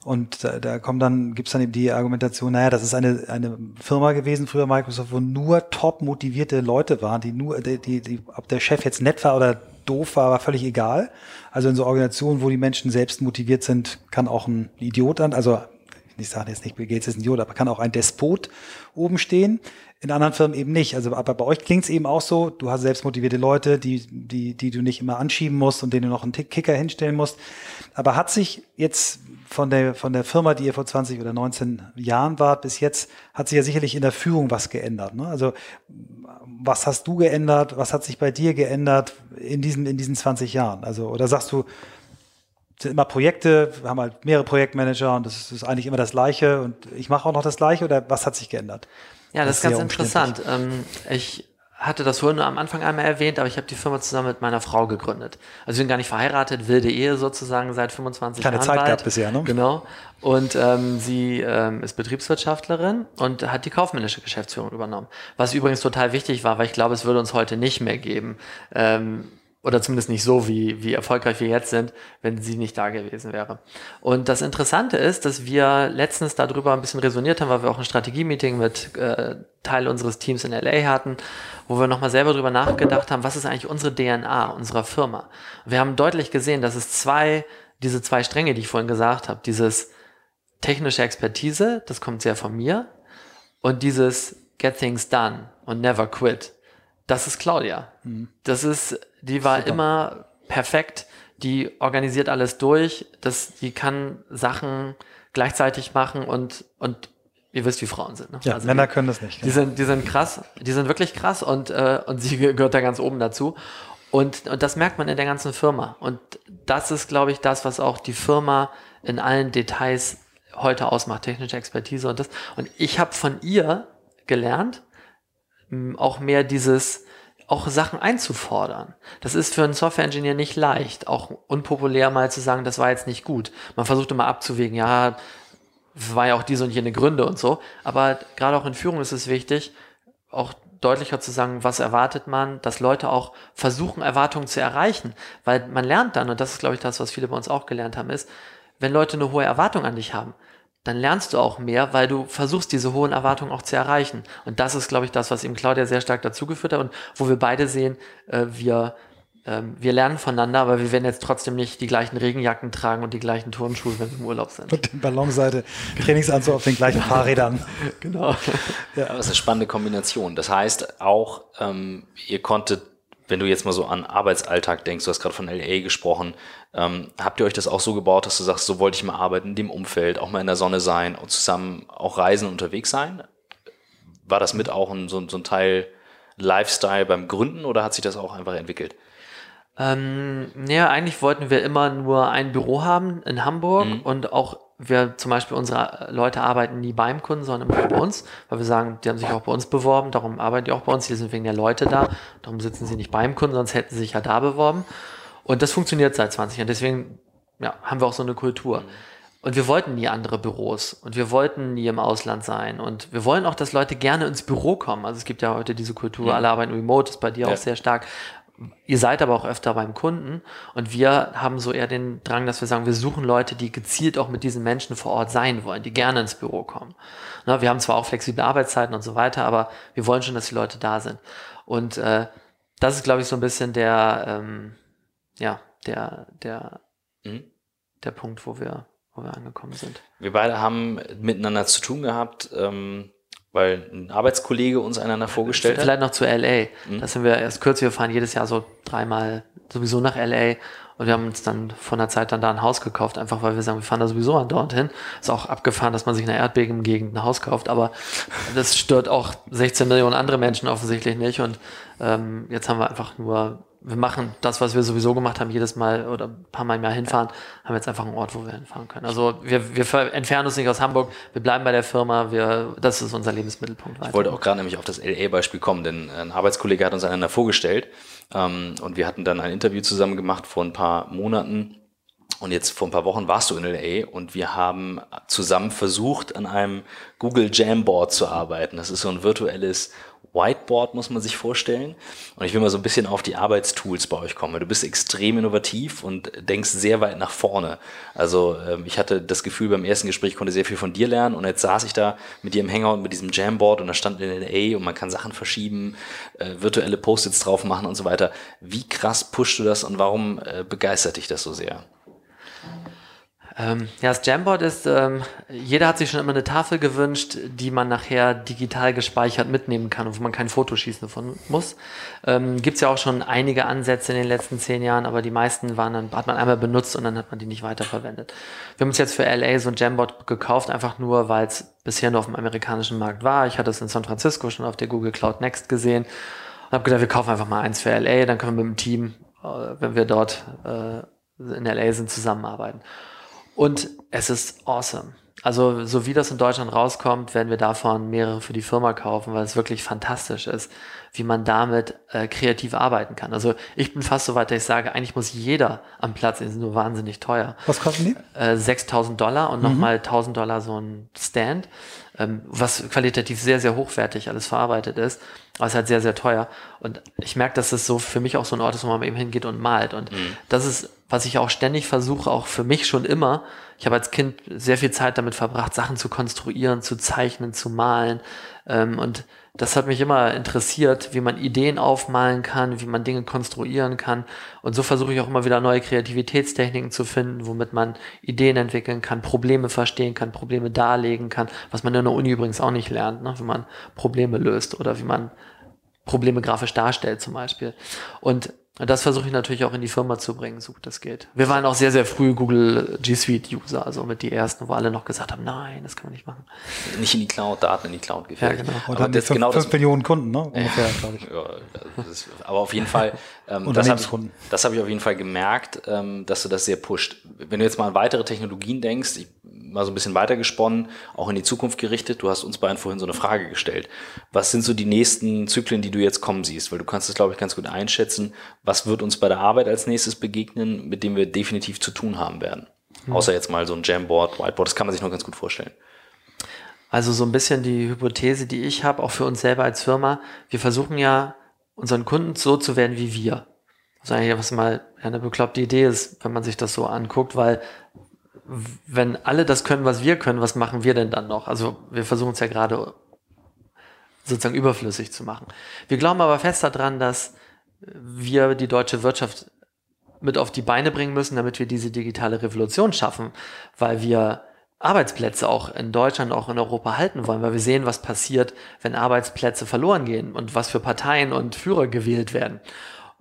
Und da, da kommt dann, gibt's dann eben die Argumentation, naja, das ist eine, eine Firma gewesen, früher Microsoft, wo nur top motivierte Leute waren, die nur, die, die, die, ob der Chef jetzt nett war oder doof war, war völlig egal. Also in so Organisationen, wo die Menschen selbst motiviert sind, kann auch ein Idiot an, also ich sage jetzt nicht, Bill Gates ist ein Idiot, aber kann auch ein Despot oben stehen. In anderen Firmen eben nicht. Also, aber bei euch klingt es eben auch so, du hast selbstmotivierte Leute, die, die, die du nicht immer anschieben musst und denen du noch einen Kicker hinstellen musst. Aber hat sich jetzt von der, von der Firma, die ihr vor 20 oder 19 Jahren wart, bis jetzt, hat sich ja sicherlich in der Führung was geändert. Ne? Also, was hast du geändert? Was hat sich bei dir geändert in diesen, in diesen 20 Jahren? Also, oder sagst du, es sind immer Projekte, wir haben halt mehrere Projektmanager und das ist eigentlich immer das Gleiche und ich mache auch noch das Gleiche oder was hat sich geändert? Ja, das, das ist ganz interessant. Ähm, ich hatte das vorhin am Anfang einmal erwähnt, aber ich habe die Firma zusammen mit meiner Frau gegründet. Also wir sind gar nicht verheiratet, wilde Ehe sozusagen seit 25 Keine Jahren. Keine Zeit gehabt bisher, ne? Genau. Und ähm, sie ähm, ist Betriebswirtschaftlerin und hat die kaufmännische Geschäftsführung übernommen. Was übrigens total wichtig war, weil ich glaube, es würde uns heute nicht mehr geben. Ähm, oder zumindest nicht so, wie, wie erfolgreich wir jetzt sind, wenn sie nicht da gewesen wäre. Und das Interessante ist, dass wir letztens darüber ein bisschen resoniert haben, weil wir auch ein Strategie-Meeting mit äh, Teil unseres Teams in LA hatten, wo wir nochmal selber darüber nachgedacht haben, was ist eigentlich unsere DNA unserer Firma. Wir haben deutlich gesehen, dass es zwei, diese zwei Stränge, die ich vorhin gesagt habe, dieses technische Expertise, das kommt sehr von mir, und dieses Get Things Done und Never Quit das ist Claudia. Mhm. Das ist, die war Super. immer perfekt. Die organisiert alles durch. Das, die kann Sachen gleichzeitig machen und, und ihr wisst, wie Frauen sind. Ne? Ja, also Männer die, können das nicht. Die sind, die sind krass. Die sind wirklich krass und, äh, und [laughs] sie gehört da ganz oben dazu. Und, und das merkt man in der ganzen Firma. Und das ist, glaube ich, das, was auch die Firma in allen Details heute ausmacht, technische Expertise und das. Und ich habe von ihr gelernt, auch mehr dieses, auch Sachen einzufordern. Das ist für einen Software-Engineer nicht leicht, auch unpopulär mal zu sagen, das war jetzt nicht gut. Man versucht immer abzuwägen, ja, war ja auch diese und jene Gründe und so. Aber gerade auch in Führung ist es wichtig, auch deutlicher zu sagen, was erwartet man, dass Leute auch versuchen, Erwartungen zu erreichen. Weil man lernt dann, und das ist, glaube ich, das, was viele bei uns auch gelernt haben, ist, wenn Leute eine hohe Erwartung an dich haben, dann lernst du auch mehr, weil du versuchst, diese hohen Erwartungen auch zu erreichen. Und das ist, glaube ich, das, was eben Claudia sehr stark dazugeführt hat und wo wir beide sehen, äh, wir ähm, wir lernen voneinander, aber wir werden jetzt trotzdem nicht die gleichen Regenjacken tragen und die gleichen Turnschuhe, wenn wir im Urlaub sind. Und den Ballonseite Trainingsanzug auf den gleichen Fahrrädern. [laughs] genau. Ja. Aber es ist eine spannende Kombination. Das heißt auch, ähm, ihr konntet, wenn du jetzt mal so an Arbeitsalltag denkst, du hast gerade von LA gesprochen, ähm, habt ihr euch das auch so gebaut, dass du sagst, so wollte ich mal arbeiten, in dem Umfeld, auch mal in der Sonne sein und zusammen auch reisen und unterwegs sein? War das mit auch ein, so, so ein Teil Lifestyle beim Gründen oder hat sich das auch einfach entwickelt? Ähm, ja, eigentlich wollten wir immer nur ein Büro haben in Hamburg mhm. und auch wir zum Beispiel unsere Leute arbeiten nie beim Kunden, sondern immer bei uns, weil wir sagen, die haben sich auch bei uns beworben, darum arbeiten die auch bei uns, die sind wegen der Leute da, darum sitzen sie nicht beim Kunden, sonst hätten sie sich ja da beworben. Und das funktioniert seit 20 Jahren, deswegen ja, haben wir auch so eine Kultur. Mhm. Und wir wollten nie andere Büros und wir wollten nie im Ausland sein und wir wollen auch, dass Leute gerne ins Büro kommen. Also es gibt ja heute diese Kultur, mhm. alle arbeiten remote, ist bei dir ja. auch sehr stark. Ihr seid aber auch öfter beim Kunden und wir haben so eher den Drang, dass wir sagen, wir suchen Leute, die gezielt auch mit diesen Menschen vor Ort sein wollen, die gerne ins Büro kommen. Na, wir haben zwar auch flexible Arbeitszeiten und so weiter, aber wir wollen schon, dass die Leute da sind. Und äh, das ist, glaube ich, so ein bisschen der, ähm, ja, der, der, mhm. der Punkt, wo wir, wo wir angekommen sind. Wir beide haben miteinander zu tun gehabt. Ähm weil ein Arbeitskollege uns einander vorgestellt Vielleicht hat. Vielleicht noch zu LA. Mhm. Da sind wir erst kürzlich, wir fahren jedes Jahr so dreimal sowieso nach LA und wir haben uns dann von der Zeit dann da ein Haus gekauft, einfach weil wir sagen, wir fahren da sowieso an dorthin. Ist auch abgefahren, dass man sich in einer Erdbebengegend ein Haus kauft, aber das stört auch 16 Millionen andere Menschen offensichtlich nicht und ähm, jetzt haben wir einfach nur wir machen das, was wir sowieso gemacht haben, jedes Mal oder ein paar Mal im Jahr hinfahren, haben jetzt einfach einen Ort, wo wir hinfahren können. Also wir, wir entfernen uns nicht aus Hamburg, wir bleiben bei der Firma, wir, das ist unser Lebensmittelpunkt. Weiter. Ich wollte auch gerade nämlich auf das LA-Beispiel kommen, denn ein Arbeitskollege hat uns einander vorgestellt ähm, und wir hatten dann ein Interview zusammen gemacht vor ein paar Monaten und jetzt vor ein paar Wochen warst du in LA und wir haben zusammen versucht, an einem Google Jamboard zu arbeiten. Das ist so ein virtuelles Whiteboard muss man sich vorstellen. Und ich will mal so ein bisschen auf die Arbeitstools bei euch kommen. Du bist extrem innovativ und denkst sehr weit nach vorne. Also ähm, ich hatte das Gefühl, beim ersten Gespräch konnte sehr viel von dir lernen und jetzt saß ich da mit dir im Hangout mit diesem Jamboard und da stand in LA und man kann Sachen verschieben, äh, virtuelle Post-its drauf machen und so weiter. Wie krass pushst du das und warum äh, begeistert dich das so sehr? Ähm, ja, das Jamboard ist, ähm, jeder hat sich schon immer eine Tafel gewünscht, die man nachher digital gespeichert mitnehmen kann und wo man kein Foto schießen davon muss. Ähm, Gibt es ja auch schon einige Ansätze in den letzten zehn Jahren, aber die meisten waren dann, hat man einmal benutzt und dann hat man die nicht weiterverwendet. Wir haben uns jetzt für LA so ein Jamboard gekauft, einfach nur, weil es bisher nur auf dem amerikanischen Markt war. Ich hatte es in San Francisco schon auf der Google Cloud Next gesehen und habe gedacht, wir kaufen einfach mal eins für LA, dann können wir mit dem Team, äh, wenn wir dort äh, in LA sind, zusammenarbeiten. Und es ist awesome. Also, so wie das in Deutschland rauskommt, werden wir davon mehrere für die Firma kaufen, weil es wirklich fantastisch ist, wie man damit äh, kreativ arbeiten kann. Also, ich bin fast so weit, dass ich sage, eigentlich muss jeder am Platz, die sind nur wahnsinnig teuer. Was kosten die? Äh, 6000 Dollar und mhm. nochmal 1000 Dollar so ein Stand, ähm, was qualitativ sehr, sehr hochwertig alles verarbeitet ist. Aber es ist halt sehr, sehr teuer. Und ich merke, dass es so für mich auch so ein Ort ist, wo man eben hingeht und malt. Und mhm. das ist was ich auch ständig versuche, auch für mich schon immer. Ich habe als Kind sehr viel Zeit damit verbracht, Sachen zu konstruieren, zu zeichnen, zu malen. Ähm, und das hat mich immer interessiert, wie man Ideen aufmalen kann, wie man Dinge konstruieren kann. Und so versuche ich auch immer wieder neue Kreativitätstechniken zu finden, womit man Ideen entwickeln kann, Probleme verstehen kann, Probleme darlegen kann, was man in der Uni übrigens auch nicht lernt, ne? wie man Probleme löst oder wie man Probleme grafisch darstellt zum Beispiel. Und das versuche ich natürlich auch in die Firma zu bringen, so gut das geht. Wir waren auch sehr, sehr früh Google G Suite User, also mit die ersten, wo alle noch gesagt haben, nein, das kann man nicht machen. Nicht in die Cloud, Daten in die Cloud geführt. Ja, genau. Und aber das fünf, genau fünf Millionen Kunden, ne? Ungefähr, glaube ich. Ja, ist, aber auf jeden Fall, ähm, das habe ich, hab ich auf jeden Fall gemerkt, ähm, dass du das sehr pusht. Wenn du jetzt mal an weitere Technologien denkst, ich mal so ein bisschen weitergesponnen, auch in die Zukunft gerichtet. Du hast uns beiden vorhin so eine Frage gestellt. Was sind so die nächsten Zyklen, die du jetzt kommen siehst? Weil du kannst es, glaube ich, ganz gut einschätzen. Was wird uns bei der Arbeit als nächstes begegnen, mit dem wir definitiv zu tun haben werden? Mhm. Außer jetzt mal so ein Jamboard, Whiteboard, das kann man sich noch ganz gut vorstellen. Also so ein bisschen die Hypothese, die ich habe, auch für uns selber als Firma, wir versuchen ja unseren Kunden so zu werden wie wir. Was eigentlich was mal eine bekloppte Idee ist, wenn man sich das so anguckt, weil wenn alle das können, was wir können, was machen wir denn dann noch? Also wir versuchen es ja gerade sozusagen überflüssig zu machen. Wir glauben aber fest daran, dass wir die deutsche Wirtschaft mit auf die Beine bringen müssen, damit wir diese digitale Revolution schaffen, weil wir Arbeitsplätze auch in Deutschland, auch in Europa halten wollen, weil wir sehen, was passiert, wenn Arbeitsplätze verloren gehen und was für Parteien und Führer gewählt werden.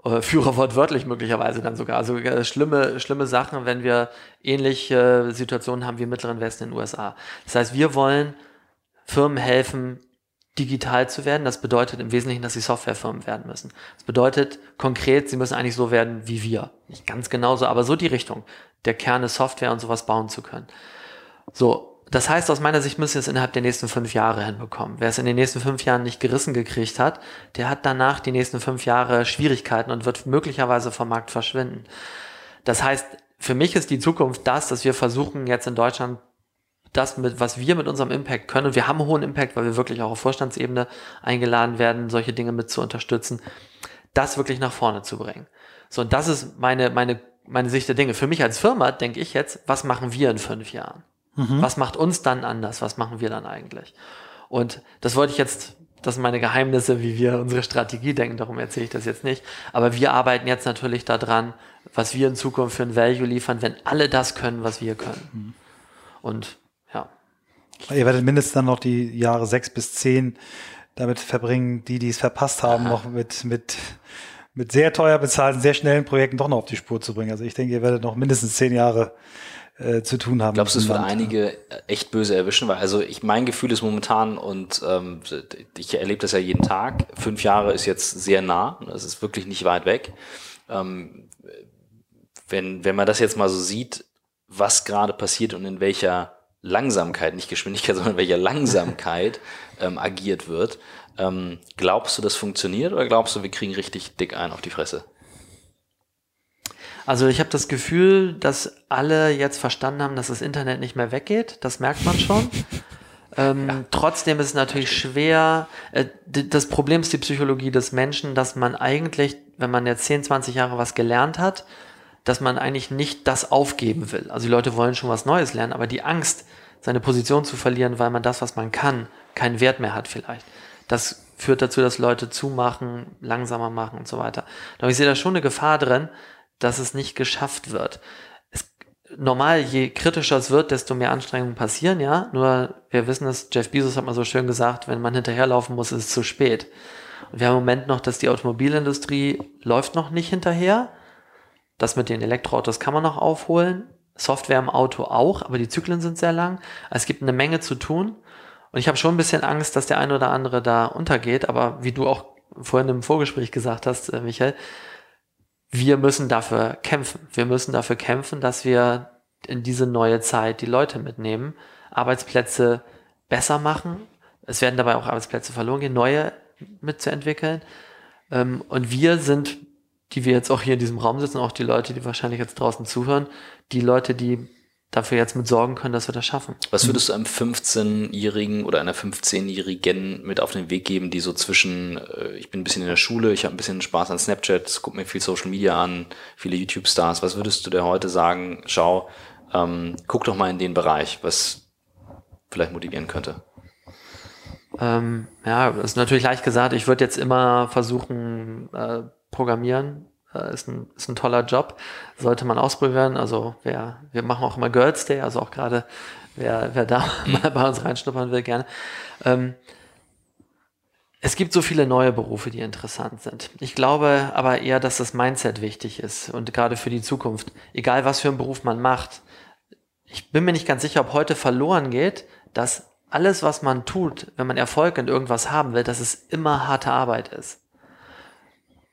Äh, Führer wortwörtlich möglicherweise dann sogar. Also äh, schlimme, schlimme Sachen, wenn wir ähnliche Situationen haben wie im Mittleren Westen in den USA. Das heißt, wir wollen Firmen helfen, digital zu werden. Das bedeutet im Wesentlichen, dass sie Softwarefirmen werden müssen. Das bedeutet konkret, sie müssen eigentlich so werden wie wir. Nicht ganz genauso, aber so die Richtung. Der Kern ist Software und sowas bauen zu können. So, das heißt, aus meiner Sicht müssen wir es innerhalb der nächsten fünf Jahre hinbekommen. Wer es in den nächsten fünf Jahren nicht gerissen gekriegt hat, der hat danach die nächsten fünf Jahre Schwierigkeiten und wird möglicherweise vom Markt verschwinden. Das heißt, für mich ist die Zukunft das, dass wir versuchen, jetzt in Deutschland das mit, was wir mit unserem Impact können, und wir haben hohen Impact, weil wir wirklich auch auf Vorstandsebene eingeladen werden, solche Dinge mit zu unterstützen, das wirklich nach vorne zu bringen. So, und das ist meine, meine, meine Sicht der Dinge. Für mich als Firma denke ich jetzt, was machen wir in fünf Jahren? Mhm. Was macht uns dann anders? Was machen wir dann eigentlich? Und das wollte ich jetzt, das sind meine Geheimnisse, wie wir unsere Strategie denken, darum erzähle ich das jetzt nicht. Aber wir arbeiten jetzt natürlich daran, was wir in Zukunft für ein Value liefern, wenn alle das können, was wir können. Mhm. Und ja. Ihr werdet mindestens dann noch die Jahre sechs bis zehn damit verbringen, die, die es verpasst haben, Aha. noch mit, mit, mit sehr teuer bezahlten, sehr schnellen Projekten doch noch auf die Spur zu bringen. Also ich denke, ihr werdet noch mindestens zehn Jahre äh, zu tun haben. Glaubst du, es wird einige echt böse erwischen? Weil also ich mein Gefühl ist momentan und ähm, ich erlebe das ja jeden Tag. Fünf Jahre ist jetzt sehr nah. Das ist wirklich nicht weit weg. Ähm, wenn wenn man das jetzt mal so sieht, was gerade passiert und in welcher Langsamkeit, nicht Geschwindigkeit, [laughs] sondern in welcher Langsamkeit ähm, agiert wird. Ähm, glaubst du, das funktioniert oder glaubst du, wir kriegen richtig dick ein auf die Fresse? Also ich habe das Gefühl, dass alle jetzt verstanden haben, dass das Internet nicht mehr weggeht. Das merkt man schon. Ähm, ja. Trotzdem ist es natürlich schwer. Äh, das Problem ist die Psychologie des Menschen, dass man eigentlich, wenn man jetzt 10, 20 Jahre was gelernt hat, dass man eigentlich nicht das aufgeben will. Also die Leute wollen schon was Neues lernen, aber die Angst, seine Position zu verlieren, weil man das, was man kann, keinen Wert mehr hat vielleicht. Das führt dazu, dass Leute zumachen, langsamer machen und so weiter. Aber ich sehe da schon eine Gefahr drin, dass es nicht geschafft wird. Es, normal, je kritischer es wird, desto mehr Anstrengungen passieren, ja. Nur wir wissen es, Jeff Bezos hat mal so schön gesagt, wenn man hinterherlaufen muss, ist es zu spät. Und wir haben im Moment noch, dass die Automobilindustrie läuft noch nicht hinterher. Das mit den Elektroautos kann man noch aufholen. Software im Auto auch, aber die Zyklen sind sehr lang. Es gibt eine Menge zu tun. Und ich habe schon ein bisschen Angst, dass der eine oder andere da untergeht. Aber wie du auch vorhin im Vorgespräch gesagt hast, äh, Michael, wir müssen dafür kämpfen. Wir müssen dafür kämpfen, dass wir in diese neue Zeit die Leute mitnehmen, Arbeitsplätze besser machen. Es werden dabei auch Arbeitsplätze verloren gehen, neue mitzuentwickeln. Ähm, und wir sind, die wir jetzt auch hier in diesem Raum sitzen, auch die Leute, die wahrscheinlich jetzt draußen zuhören, die Leute, die dafür jetzt mit sorgen können, dass wir das schaffen. Was würdest du einem 15-Jährigen oder einer 15-Jährigen mit auf den Weg geben, die so zwischen, äh, ich bin ein bisschen in der Schule, ich habe ein bisschen Spaß an Snapchat, guck mir viel Social Media an, viele YouTube-Stars. Was würdest du dir heute sagen, schau, ähm, guck doch mal in den Bereich, was vielleicht motivieren könnte? Ähm, ja, ist natürlich leicht gesagt. Ich würde jetzt immer versuchen, äh, programmieren ist, ein, ist ein toller Job, sollte man ausprobieren. Also wer, wir machen auch immer Girls Day, also auch gerade wer, wer da [laughs] mhm. mal bei uns reinschnuppern will, gerne. Ähm, es gibt so viele neue Berufe, die interessant sind. Ich glaube aber eher, dass das Mindset wichtig ist und gerade für die Zukunft. Egal was für einen Beruf man macht. Ich bin mir nicht ganz sicher, ob heute verloren geht, dass alles, was man tut, wenn man Erfolg in irgendwas haben will, dass es immer harte Arbeit ist.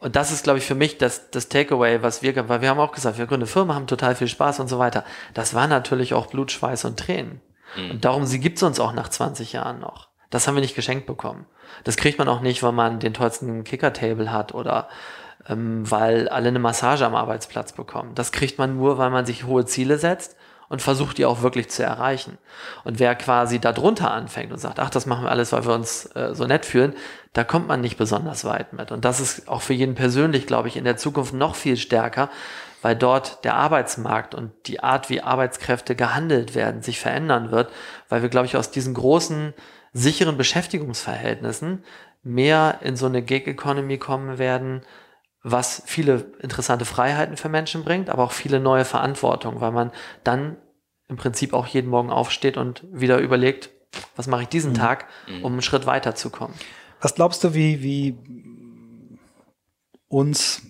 Und das ist, glaube ich, für mich das, das Takeaway, was wir, weil wir haben auch gesagt, wir gründen Firma, haben total viel Spaß und so weiter. Das war natürlich auch Blut, Schweiß und Tränen. Mhm. Und darum, sie gibt's uns auch nach 20 Jahren noch. Das haben wir nicht geschenkt bekommen. Das kriegt man auch nicht, weil man den tollsten Kicker-Table hat oder ähm, weil alle eine Massage am Arbeitsplatz bekommen. Das kriegt man nur, weil man sich hohe Ziele setzt und versucht die auch wirklich zu erreichen. Und wer quasi darunter anfängt und sagt, ach, das machen wir alles, weil wir uns äh, so nett fühlen, da kommt man nicht besonders weit mit. Und das ist auch für jeden persönlich, glaube ich, in der Zukunft noch viel stärker, weil dort der Arbeitsmarkt und die Art, wie Arbeitskräfte gehandelt werden, sich verändern wird, weil wir, glaube ich, aus diesen großen, sicheren Beschäftigungsverhältnissen mehr in so eine Gig-Economy kommen werden, was viele interessante Freiheiten für Menschen bringt, aber auch viele neue Verantwortung, weil man dann im Prinzip auch jeden Morgen aufsteht und wieder überlegt, was mache ich diesen mhm. Tag, um einen Schritt weiterzukommen. Was glaubst du, wie, wie uns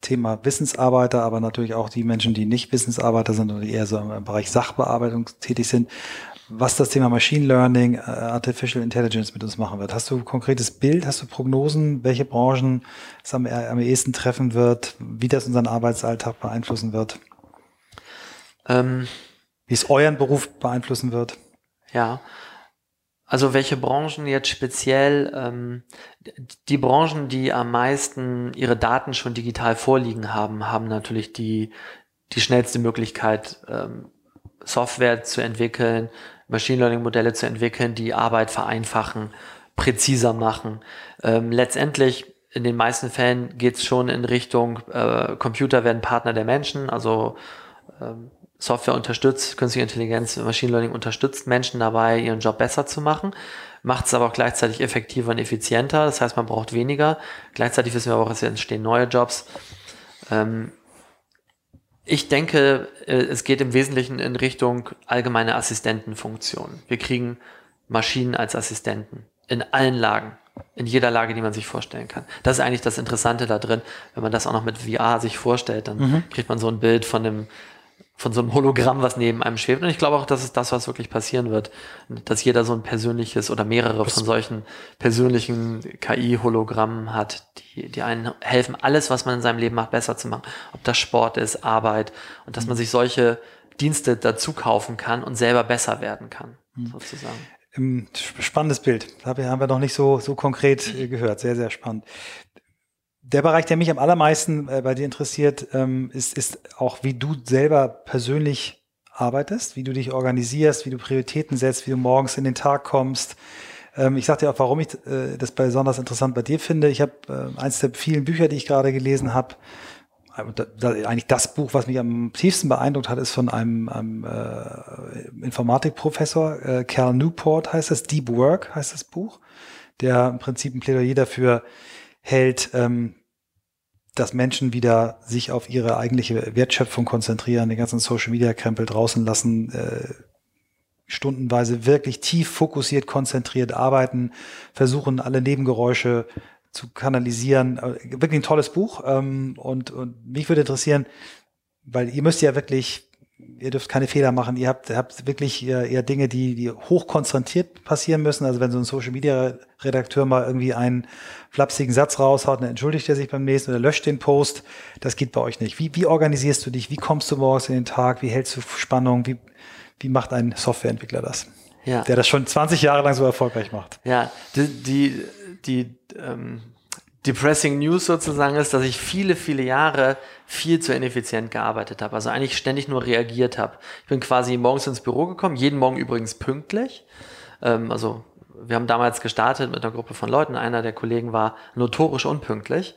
Thema Wissensarbeiter, aber natürlich auch die Menschen, die nicht Wissensarbeiter sind oder die eher so im Bereich Sachbearbeitung tätig sind, was das Thema Machine Learning, äh, Artificial Intelligence mit uns machen wird. Hast du ein konkretes Bild, hast du Prognosen, welche Branchen es am, am ehesten treffen wird, wie das unseren Arbeitsalltag beeinflussen wird? Ähm, wie es euren Beruf beeinflussen wird? Ja, also welche Branchen jetzt speziell, ähm, die Branchen, die am meisten ihre Daten schon digital vorliegen haben, haben natürlich die, die schnellste Möglichkeit, ähm, Software zu entwickeln, Machine Learning Modelle zu entwickeln, die Arbeit vereinfachen, präziser machen. Ähm, letztendlich in den meisten Fällen geht es schon in Richtung, äh, Computer werden Partner der Menschen, also ähm, Software unterstützt, künstliche Intelligenz, Machine Learning unterstützt Menschen dabei, ihren Job besser zu machen, macht es aber auch gleichzeitig effektiver und effizienter. Das heißt, man braucht weniger. Gleichzeitig wissen wir aber auch, es entstehen neue Jobs. Ähm, ich denke, äh, es geht im Wesentlichen in Richtung allgemeine Assistentenfunktion. Wir kriegen Maschinen als Assistenten in allen Lagen, in jeder Lage, die man sich vorstellen kann. Das ist eigentlich das Interessante da drin. Wenn man das auch noch mit VR sich vorstellt, dann mhm. kriegt man so ein Bild von einem von so einem Hologramm, was neben einem schwebt. Und ich glaube auch, das ist das, was wirklich passieren wird. Dass jeder so ein persönliches oder mehrere von solchen persönlichen KI-Hologrammen hat, die, die einen helfen, alles, was man in seinem Leben macht, besser zu machen. Ob das Sport ist, Arbeit. Und dass man sich solche Dienste dazu kaufen kann und selber besser werden kann, mhm. sozusagen. Spannendes Bild. Haben wir noch nicht so, so konkret [clears throat] äh, gehört. Sehr, sehr spannend der Bereich, der mich am allermeisten äh, bei dir interessiert, ähm, ist, ist auch, wie du selber persönlich arbeitest, wie du dich organisierst, wie du Prioritäten setzt, wie du morgens in den Tag kommst. Ähm, ich sage dir auch, warum ich äh, das besonders interessant bei dir finde. Ich habe äh, eins der vielen Bücher, die ich gerade gelesen habe, äh, eigentlich das Buch, was mich am tiefsten beeindruckt hat, ist von einem, einem äh, Informatikprofessor, äh, Cal Newport heißt das, Deep Work heißt das Buch, der im Prinzip ein Plädoyer dafür hält, ähm, dass Menschen wieder sich auf ihre eigentliche Wertschöpfung konzentrieren, den ganzen Social Media Krempel draußen lassen, äh, stundenweise wirklich tief fokussiert, konzentriert arbeiten, versuchen alle Nebengeräusche zu kanalisieren. Äh, wirklich ein tolles Buch. Ähm, und, und mich würde interessieren, weil ihr müsst ja wirklich ihr dürft keine Fehler machen. Ihr habt, habt wirklich eher, Dinge, die, die hoch konzentriert passieren müssen. Also wenn so ein Social Media Redakteur mal irgendwie einen flapsigen Satz raushaut, dann entschuldigt er sich beim nächsten oder löscht den Post. Das geht bei euch nicht. Wie, wie organisierst du dich? Wie kommst du morgens in den Tag? Wie hältst du Spannung? Wie, wie macht ein Softwareentwickler das? Ja. Der das schon 20 Jahre lang so erfolgreich macht. Ja, die, die, die ähm, Depressing News sozusagen ist, dass ich viele, viele Jahre viel zu ineffizient gearbeitet habe. Also eigentlich ständig nur reagiert habe. Ich bin quasi morgens ins Büro gekommen, jeden Morgen übrigens pünktlich. Ähm, also wir haben damals gestartet mit einer Gruppe von Leuten. Einer der Kollegen war notorisch unpünktlich.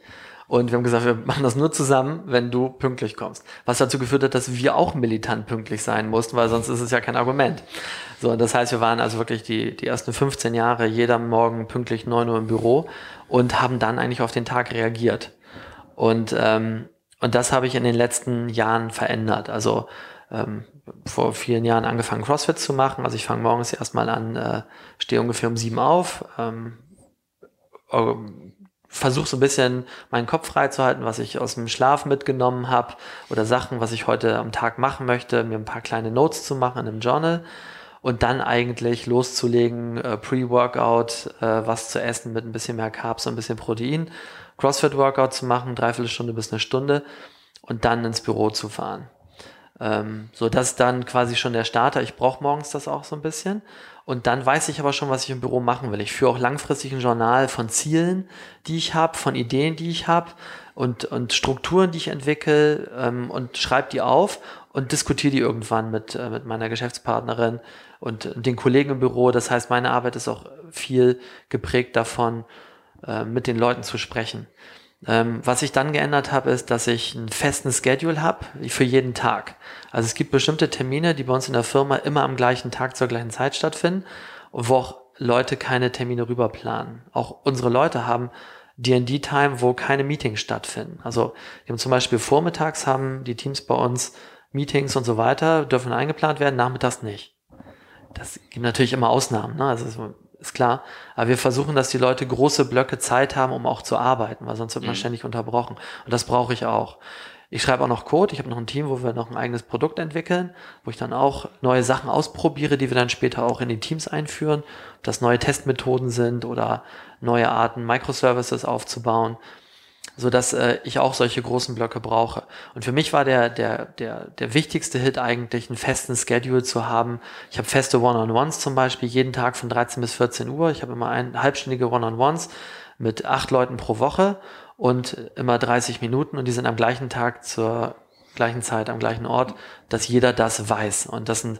Und wir haben gesagt, wir machen das nur zusammen, wenn du pünktlich kommst. Was dazu geführt hat, dass wir auch militant pünktlich sein mussten, weil sonst ist es ja kein Argument. So, das heißt, wir waren also wirklich die, die ersten 15 Jahre jeder Morgen pünktlich 9 Uhr im Büro und haben dann eigentlich auf den Tag reagiert. Und, ähm, und das habe ich in den letzten Jahren verändert. Also ähm, vor vielen Jahren angefangen, CrossFit zu machen. Also ich fange morgens erstmal an, äh, stehe ungefähr um sieben auf, ähm, versuche so ein bisschen meinen Kopf freizuhalten, was ich aus dem Schlaf mitgenommen habe oder Sachen, was ich heute am Tag machen möchte, mir ein paar kleine Notes zu machen in einem Journal und dann eigentlich loszulegen, äh, Pre-Workout, äh, was zu essen mit ein bisschen mehr Carbs und ein bisschen Protein, CrossFit-Workout zu machen, dreiviertel Stunde bis eine Stunde und dann ins Büro zu fahren. Ähm, so, das ist dann quasi schon der Starter. Ich brauche morgens das auch so ein bisschen. Und dann weiß ich aber schon, was ich im Büro machen will. Ich führe auch langfristig ein Journal von Zielen, die ich habe, von Ideen, die ich habe und, und Strukturen, die ich entwickle ähm, und schreibe die auf und diskutiere die irgendwann mit, äh, mit meiner Geschäftspartnerin und den Kollegen im Büro. Das heißt, meine Arbeit ist auch viel geprägt davon, äh, mit den Leuten zu sprechen. Ähm, was ich dann geändert habe, ist, dass ich einen festen Schedule habe für jeden Tag. Also es gibt bestimmte Termine, die bei uns in der Firma immer am gleichen Tag zur gleichen Zeit stattfinden, wo auch Leute keine Termine rüberplanen. Auch unsere Leute haben D&D-Time, wo keine Meetings stattfinden. Also wir haben zum Beispiel vormittags haben die Teams bei uns Meetings und so weiter, dürfen eingeplant werden, nachmittags nicht. Das gibt natürlich immer Ausnahmen, ne? also ist, ist klar. Aber wir versuchen, dass die Leute große Blöcke Zeit haben, um auch zu arbeiten, weil sonst wird man mhm. ständig unterbrochen. Und das brauche ich auch. Ich schreibe auch noch Code. Ich habe noch ein Team, wo wir noch ein eigenes Produkt entwickeln, wo ich dann auch neue Sachen ausprobiere, die wir dann später auch in die Teams einführen. Ob das neue Testmethoden sind oder neue Arten, Microservices aufzubauen, so dass äh, ich auch solche großen Blöcke brauche. Und für mich war der, der, der, der wichtigste Hit eigentlich, einen festen Schedule zu haben. Ich habe feste One-on-Ones zum Beispiel, jeden Tag von 13 bis 14 Uhr. Ich habe immer ein halbstündige One-on-Ones mit acht Leuten pro Woche und immer 30 Minuten und die sind am gleichen Tag zur gleichen Zeit am gleichen Ort, dass jeder das weiß. Und das sind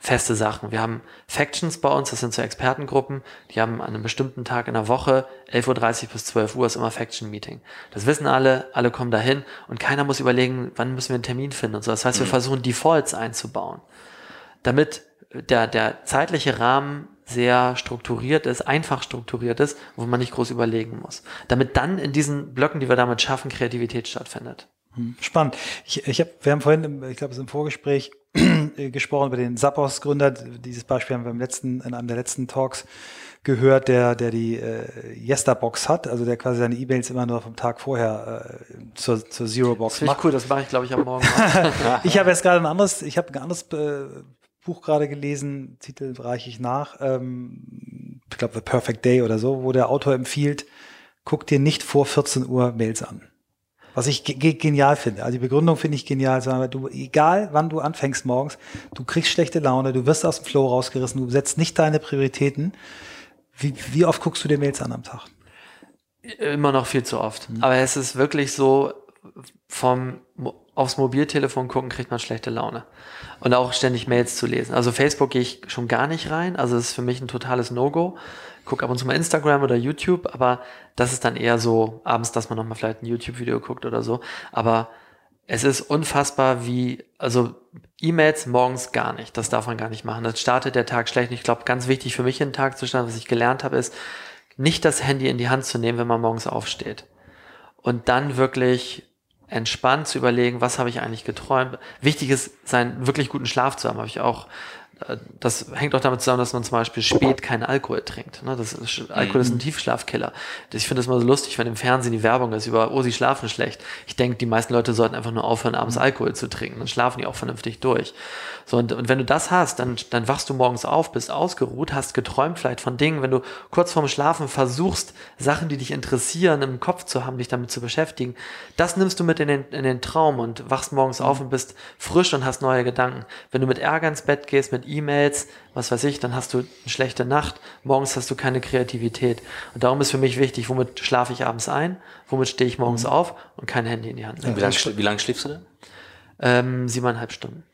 feste Sachen. Wir haben Factions bei uns, das sind so Expertengruppen, die haben an einem bestimmten Tag in der Woche, 11.30 Uhr bis 12 Uhr ist immer Faction-Meeting. Das wissen alle, alle kommen dahin und keiner muss überlegen, wann müssen wir einen Termin finden und so. Das heißt, wir mhm. versuchen Defaults einzubauen, damit der, der zeitliche Rahmen sehr strukturiert ist, einfach strukturiert ist, wo man nicht groß überlegen muss. Damit dann in diesen Blöcken, die wir damit schaffen, Kreativität stattfindet. Hm, spannend. Ich, ich hab, wir haben vorhin, ich glaube, es im Vorgespräch gesprochen über den Zappos-Gründer. Dieses Beispiel haben wir im letzten, in einem der letzten Talks gehört, der, der die äh, Yesterbox hat, also der quasi seine E-Mails immer nur vom Tag vorher äh, zur, zur Zero-Box macht. cool, das mache ich, glaube ich, am Morgen. [laughs] ich habe jetzt gerade ein anderes, ich habe ein anderes äh, Buch gerade gelesen, Titel reiche ich nach, ähm, ich glaube The Perfect Day oder so, wo der Autor empfiehlt, guck dir nicht vor 14 Uhr Mails an. Was ich ge genial finde. Also die Begründung finde ich genial. Du, egal wann du anfängst morgens, du kriegst schlechte Laune, du wirst aus dem Flow rausgerissen, du setzt nicht deine Prioritäten. Wie, wie oft guckst du dir Mails an am Tag? Immer noch viel zu oft. Mhm. Aber es ist wirklich so, vom aufs Mobiltelefon gucken, kriegt man schlechte Laune. Und auch ständig Mails zu lesen. Also Facebook gehe ich schon gar nicht rein. Also es ist für mich ein totales No-Go. Gucke ab und zu mal Instagram oder YouTube, aber das ist dann eher so abends, dass man nochmal vielleicht ein YouTube-Video guckt oder so. Aber es ist unfassbar, wie, also E-Mails morgens gar nicht. Das darf man gar nicht machen. Das startet der Tag schlecht. Ich glaube, ganz wichtig für mich den Tag zu starten, was ich gelernt habe, ist, nicht das Handy in die Hand zu nehmen, wenn man morgens aufsteht. Und dann wirklich entspannt zu überlegen, was habe ich eigentlich geträumt. Wichtig ist, seinen wirklich guten Schlaf zu haben, habe ich auch das hängt auch damit zusammen, dass man zum Beispiel spät keinen Alkohol trinkt. Ne? Das ist, Alkohol ist ein mhm. Tiefschlafkiller. Ich finde es immer so lustig, wenn im Fernsehen die Werbung ist über, oh, sie schlafen schlecht. Ich denke, die meisten Leute sollten einfach nur aufhören, abends mhm. Alkohol zu trinken. Dann schlafen die auch vernünftig durch. So, und, und wenn du das hast, dann, dann wachst du morgens auf, bist ausgeruht, hast geträumt vielleicht von Dingen. Wenn du kurz vorm Schlafen versuchst, Sachen, die dich interessieren, im Kopf zu haben, dich damit zu beschäftigen, das nimmst du mit in den, in den Traum und wachst morgens auf mhm. und bist frisch und hast neue Gedanken. Wenn du mit Ärger ins Bett gehst, mit E-Mails, was weiß ich, dann hast du eine schlechte Nacht, morgens hast du keine Kreativität. Und darum ist für mich wichtig, womit schlafe ich abends ein, womit stehe ich morgens mhm. auf und kein Handy in die Hand. Wie lange lang schläfst du denn? Ähm, siebeneinhalb Stunden.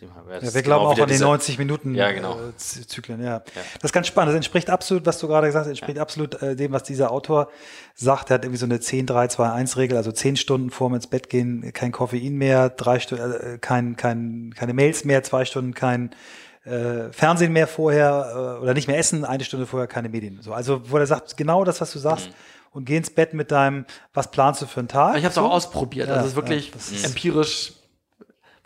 Ja, wir glauben genau auch an die 90 Minuten ja, genau. äh, Zyklen. Ja. ja. Das ist ganz spannend. Das entspricht absolut, was du gerade gesagt hast, entspricht ja. absolut äh, dem, was dieser Autor sagt. Er hat irgendwie so eine 10-3-2-1-Regel, also 10 Stunden vorm ins Bett gehen, kein Koffein mehr, drei Stunden, äh, kein, kein, keine Mails mehr, zwei Stunden kein äh, Fernsehen mehr vorher äh, oder nicht mehr essen, eine Stunde vorher keine Medien. So, also wo er sagt, genau das, was du sagst. Mhm. Und geh ins Bett mit deinem, was planst du für einen Tag? Ich habe es so? auch ausprobiert. Ja, also es ist wirklich ja, empirisch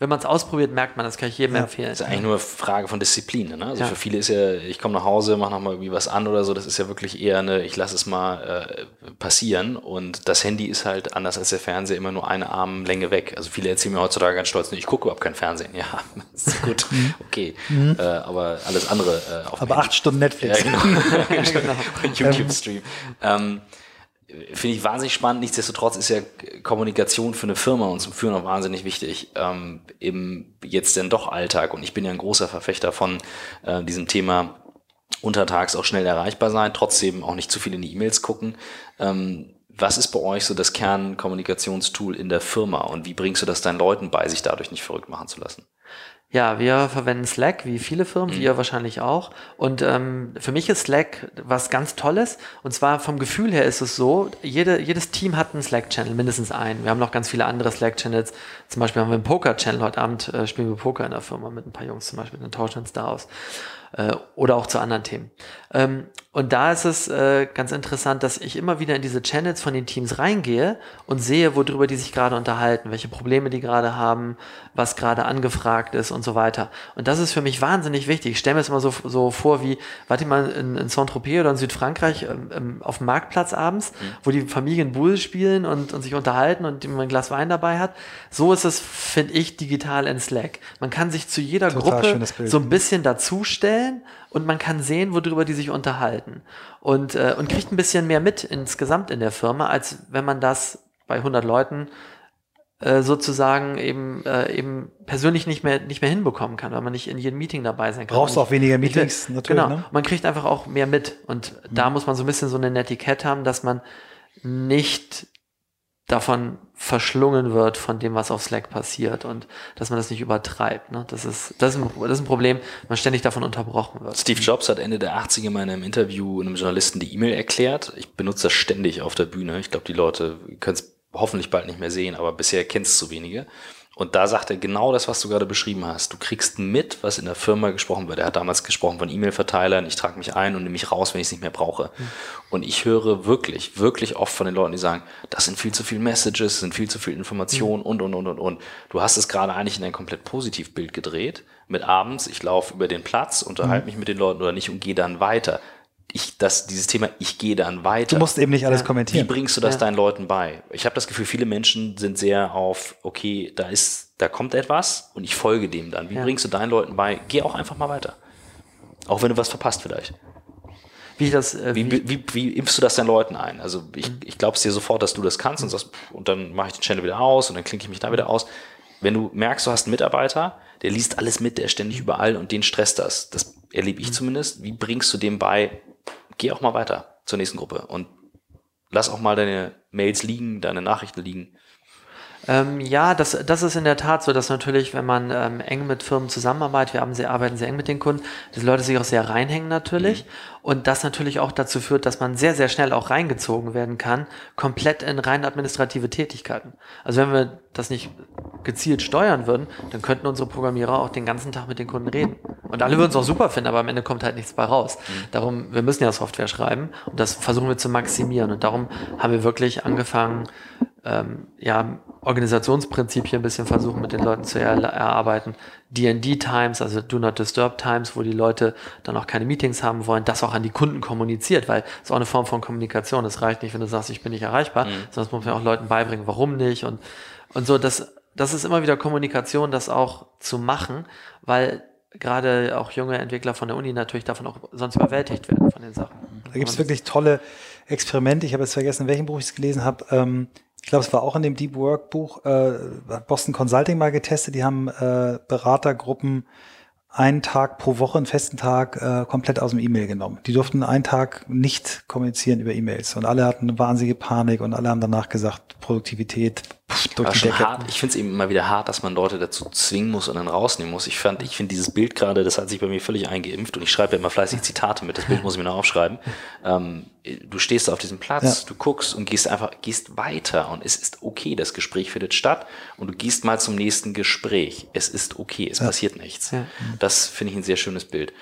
wenn man es ausprobiert, merkt man, das kann ich jedem ja, empfehlen. Das ist eigentlich nur eine Frage von Disziplin. Ne? Also ja. für viele ist ja, ich komme nach Hause, mache nochmal irgendwie was an oder so, das ist ja wirklich eher eine, ich lasse es mal äh, passieren. Und das Handy ist halt anders als der Fernseher immer nur eine Armlänge weg. Also viele erzählen mir heutzutage ganz stolz, ich gucke überhaupt kein Fernsehen. [laughs] Ja, ist gut, mhm. okay. Mhm. Äh, aber alles andere äh, auf Aber acht Stunden Netflix. Ja, genau. [laughs] [laughs] genau. YouTube-Stream. Ähm, finde ich wahnsinnig spannend. Nichtsdestotrotz ist ja Kommunikation für eine Firma und zum Führen auch wahnsinnig wichtig ähm, im jetzt denn doch Alltag. Und ich bin ja ein großer Verfechter von äh, diesem Thema untertags auch schnell erreichbar sein, trotzdem auch nicht zu viel in die E-Mails gucken. Ähm, Was ist bei euch so das Kernkommunikationstool in der Firma und wie bringst du das deinen Leuten bei, sich dadurch nicht verrückt machen zu lassen? Ja, wir verwenden Slack, wie viele Firmen, mhm. ihr wahrscheinlich auch. Und ähm, für mich ist Slack was ganz Tolles. Und zwar vom Gefühl her ist es so, jede, jedes Team hat einen Slack-Channel, mindestens einen. Wir haben noch ganz viele andere Slack-Channels. Zum Beispiel haben wir einen Poker-Channel. Heute Abend äh, spielen wir Poker in der Firma mit ein paar Jungs zum Beispiel, dann tauschen uns da aus äh, oder auch zu anderen Themen. Ähm, und da ist es äh, ganz interessant, dass ich immer wieder in diese Channels von den Teams reingehe und sehe, worüber die sich gerade unterhalten, welche Probleme die gerade haben, was gerade angefragt ist und so weiter. Und das ist für mich wahnsinnig wichtig. Ich stelle mir es immer so, so vor wie, warte mal, in, in Saint-Tropez oder in Südfrankreich ähm, ähm, auf dem Marktplatz abends, mhm. wo die Familien Bull spielen und, und sich unterhalten und man ein Glas Wein dabei hat. So ist es, finde ich, digital in Slack. Man kann sich zu jeder Total Gruppe so ein bisschen dazustellen und man kann sehen, worüber die sich unterhalten und, äh, und kriegt ein bisschen mehr mit insgesamt in der Firma, als wenn man das bei 100 Leuten äh, sozusagen eben, äh, eben persönlich nicht mehr, nicht mehr hinbekommen kann, weil man nicht in jedem Meeting dabei sein kann. Brauchst du auch weniger Meetings, will, natürlich. Genau, ne? man kriegt einfach auch mehr mit und mhm. da muss man so ein bisschen so eine Netiquette haben, dass man nicht davon verschlungen wird von dem, was auf Slack passiert und dass man das nicht übertreibt. Ne? Das, ist, das, ist ein, das ist ein Problem, man ständig davon unterbrochen wird. Steve Jobs hat Ende der 80er mal in einem Interview einem Journalisten die E-Mail erklärt. Ich benutze das ständig auf der Bühne. Ich glaube, die Leute können es hoffentlich bald nicht mehr sehen, aber bisher kennst es zu wenige. Und da sagt er genau das, was du gerade beschrieben hast. Du kriegst mit, was in der Firma gesprochen wird. Er hat damals gesprochen von E-Mail-Verteilern. Ich trage mich ein und nehme mich raus, wenn ich es nicht mehr brauche. Mhm. Und ich höre wirklich, wirklich oft von den Leuten, die sagen, das sind viel zu viele Messages, sind viel zu viel Informationen mhm. und, und, und, und, und. Du hast es gerade eigentlich in ein komplett Positivbild gedreht. Mit abends, ich laufe über den Platz, unterhalte mhm. mich mit den Leuten oder nicht und gehe dann weiter ich das dieses Thema ich gehe dann weiter. Du musst eben nicht alles ja. kommentieren. Wie bringst du das ja. deinen Leuten bei? Ich habe das Gefühl, viele Menschen sind sehr auf okay, da ist da kommt etwas und ich folge dem dann. Wie ja. bringst du deinen Leuten bei? Geh auch einfach mal weiter. Auch wenn du was verpasst vielleicht. Wie, das, äh, wie, wie, wie, wie impfst du das deinen Leuten ein? Also ich, mhm. ich glaube es dir sofort, dass du das kannst und, sagst, und dann mache ich den Channel wieder aus und dann klinke ich mich da wieder aus. Wenn du merkst, du hast einen Mitarbeiter, der liest alles mit, der ist ständig überall und den stresst das. Das erlebe ich mhm. zumindest. Wie bringst du dem bei, geh auch mal weiter zur nächsten Gruppe und lass auch mal deine Mails liegen, deine Nachrichten liegen. Ähm, ja, das, das ist in der Tat so, dass natürlich, wenn man ähm, eng mit Firmen zusammenarbeitet, wir haben, sie arbeiten sehr eng mit den Kunden, dass Leute sich auch sehr reinhängen natürlich. Mhm. Und das natürlich auch dazu führt, dass man sehr, sehr schnell auch reingezogen werden kann, komplett in rein administrative Tätigkeiten. Also wenn wir das nicht gezielt steuern würden, dann könnten unsere Programmierer auch den ganzen Tag mit den Kunden reden. Und alle würden es auch super finden, aber am Ende kommt halt nichts bei raus. Mhm. Darum, wir müssen ja Software schreiben und das versuchen wir zu maximieren. Und darum haben wir wirklich angefangen, ähm, ja, Organisationsprinzipien ein bisschen versuchen mit den Leuten zu er erarbeiten. D&D-Times, also Do Not Disturb Times, wo die Leute dann auch keine Meetings haben wollen, das auch an die Kunden kommuniziert, weil es auch eine Form von Kommunikation. Es reicht nicht, wenn du sagst, ich bin nicht erreichbar, mhm. sondern es muss man auch Leuten beibringen, warum nicht und, und so, das, das ist immer wieder Kommunikation, das auch zu machen, weil gerade auch junge Entwickler von der Uni natürlich davon auch sonst überwältigt werden von den Sachen. Da gibt es wirklich tolle Experimente. Ich habe jetzt vergessen, in welchem Buch ich es gelesen habe. Ähm, ich glaube, es war auch in dem Deep Work Buch, äh, Boston Consulting mal getestet. Die haben äh, Beratergruppen einen Tag pro Woche, einen festen Tag, äh, komplett aus dem E-Mail genommen. Die durften einen Tag nicht kommunizieren über E-Mails und alle hatten eine wahnsinnige Panik und alle haben danach gesagt, Produktivität durch die Decke. Hart. Ich finde es eben immer wieder hart, dass man Leute dazu zwingen muss und dann rausnehmen muss. Ich fand, ich finde dieses Bild gerade, das hat sich bei mir völlig eingeimpft und ich schreibe ja immer fleißig Zitate mit. Das Bild [laughs] muss ich mir noch aufschreiben. Ähm, du stehst auf diesem Platz, ja. du guckst und gehst einfach, gehst weiter und es ist okay. Das Gespräch findet statt und du gehst mal zum nächsten Gespräch. Es ist okay, es ja. passiert nichts. Ja. Das finde ich ein sehr schönes Bild.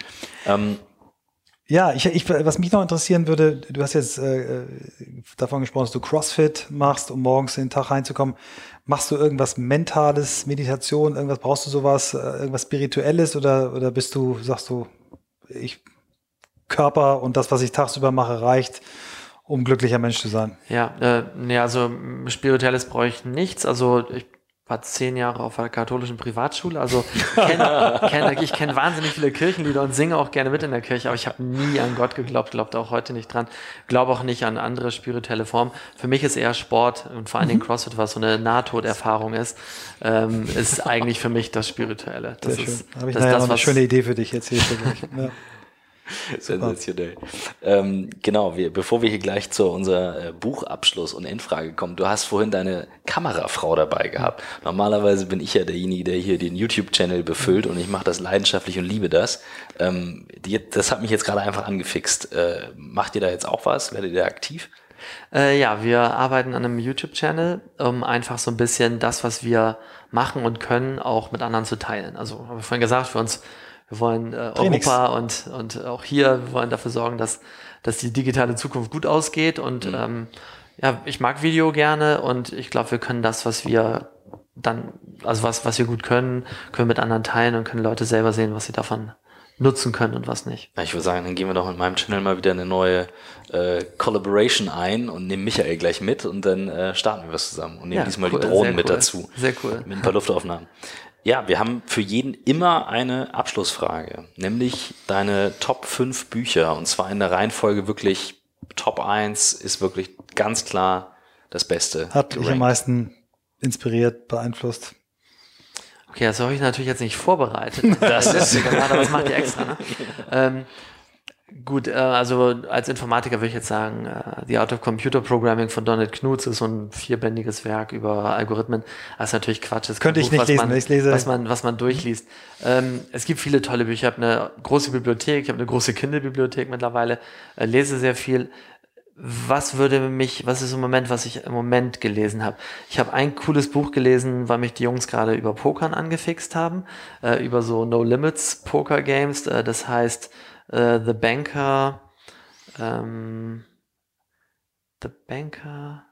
Ähm, ja, ich, ich, was mich noch interessieren würde, du hast jetzt äh, davon gesprochen, dass du CrossFit machst, um morgens in den Tag reinzukommen. Machst du irgendwas Mentales, Meditation, irgendwas, brauchst du sowas, äh, irgendwas Spirituelles oder, oder bist du, sagst du, ich Körper und das, was ich tagsüber mache, reicht, um glücklicher Mensch zu sein? Ja, äh, nee, also Spirituelles brauche ich nichts. Also ich war zehn Jahre auf einer katholischen Privatschule, also kenn, [laughs] kenn, ich kenne wahnsinnig viele Kirchenlieder und singe auch gerne mit in der Kirche, aber ich habe nie an Gott geglaubt, glaube auch heute nicht dran, glaube auch nicht an andere spirituelle Formen. Für mich ist eher Sport und vor allen Dingen mhm. CrossFit, was so eine Nahtoderfahrung ist, ähm, ist eigentlich für mich das Spirituelle. Das Sehr ist, schön. Habe ich das, das, eine schöne Idee für dich jetzt hier. [laughs] ja. [laughs] Sensationell. Ähm, genau, wir, bevor wir hier gleich zu unser äh, Buchabschluss und Endfrage kommen, du hast vorhin deine Kamerafrau dabei gehabt. Normalerweise bin ich ja derjenige, der hier den YouTube-Channel befüllt und ich mache das leidenschaftlich und liebe das. Ähm, die, das hat mich jetzt gerade einfach angefixt. Äh, macht ihr da jetzt auch was? Werdet ihr aktiv? Äh, ja, wir arbeiten an einem YouTube-Channel, um einfach so ein bisschen das, was wir machen und können, auch mit anderen zu teilen. Also, habe ich vorhin gesagt, für uns wir wollen äh, Europa und, und auch hier, wir wollen dafür sorgen, dass, dass die digitale Zukunft gut ausgeht. Und mhm. ähm, ja, ich mag Video gerne und ich glaube, wir können das, was wir dann, also was, was wir gut können, können mit anderen teilen und können Leute selber sehen, was sie davon nutzen können und was nicht. Ja, ich würde sagen, dann gehen wir doch mit meinem Channel mal wieder eine neue äh, Collaboration ein und nehmen Michael gleich mit und dann äh, starten wir was zusammen und nehmen ja, diesmal cool, die Drohnen mit cool. dazu. Sehr cool. Mit ein paar Luftaufnahmen. Ja, wir haben für jeden immer eine Abschlussfrage, nämlich deine Top 5 Bücher und zwar in der Reihenfolge wirklich Top 1 ist wirklich ganz klar das Beste. Hat mich am meisten inspiriert, beeinflusst. Okay, das habe ich natürlich jetzt nicht vorbereitet. [laughs] Das ist aber das macht ihr extra. Ne? [laughs] Ähm, Gut, äh, also als Informatiker würde ich jetzt sagen, äh, The Art of Computer Programming von Donald Knuth ist so ein vierbändiges Werk über Algorithmen. Das ist natürlich Quatsch. Das Könnte ich Buch, nicht lesen, man, ich lese. Was man, was man durchliest. Ähm, es gibt viele tolle Bücher. Ich habe eine große Bibliothek, ich habe eine große Kindle-Bibliothek mittlerweile, äh, lese sehr viel. Was würde mich, was ist im Moment, was ich im Moment gelesen habe? Ich habe ein cooles Buch gelesen, weil mich die Jungs gerade über Pokern angefixt haben, äh, über so No Limits Poker Games. Äh, das heißt, äh, The Banker, ähm, The Banker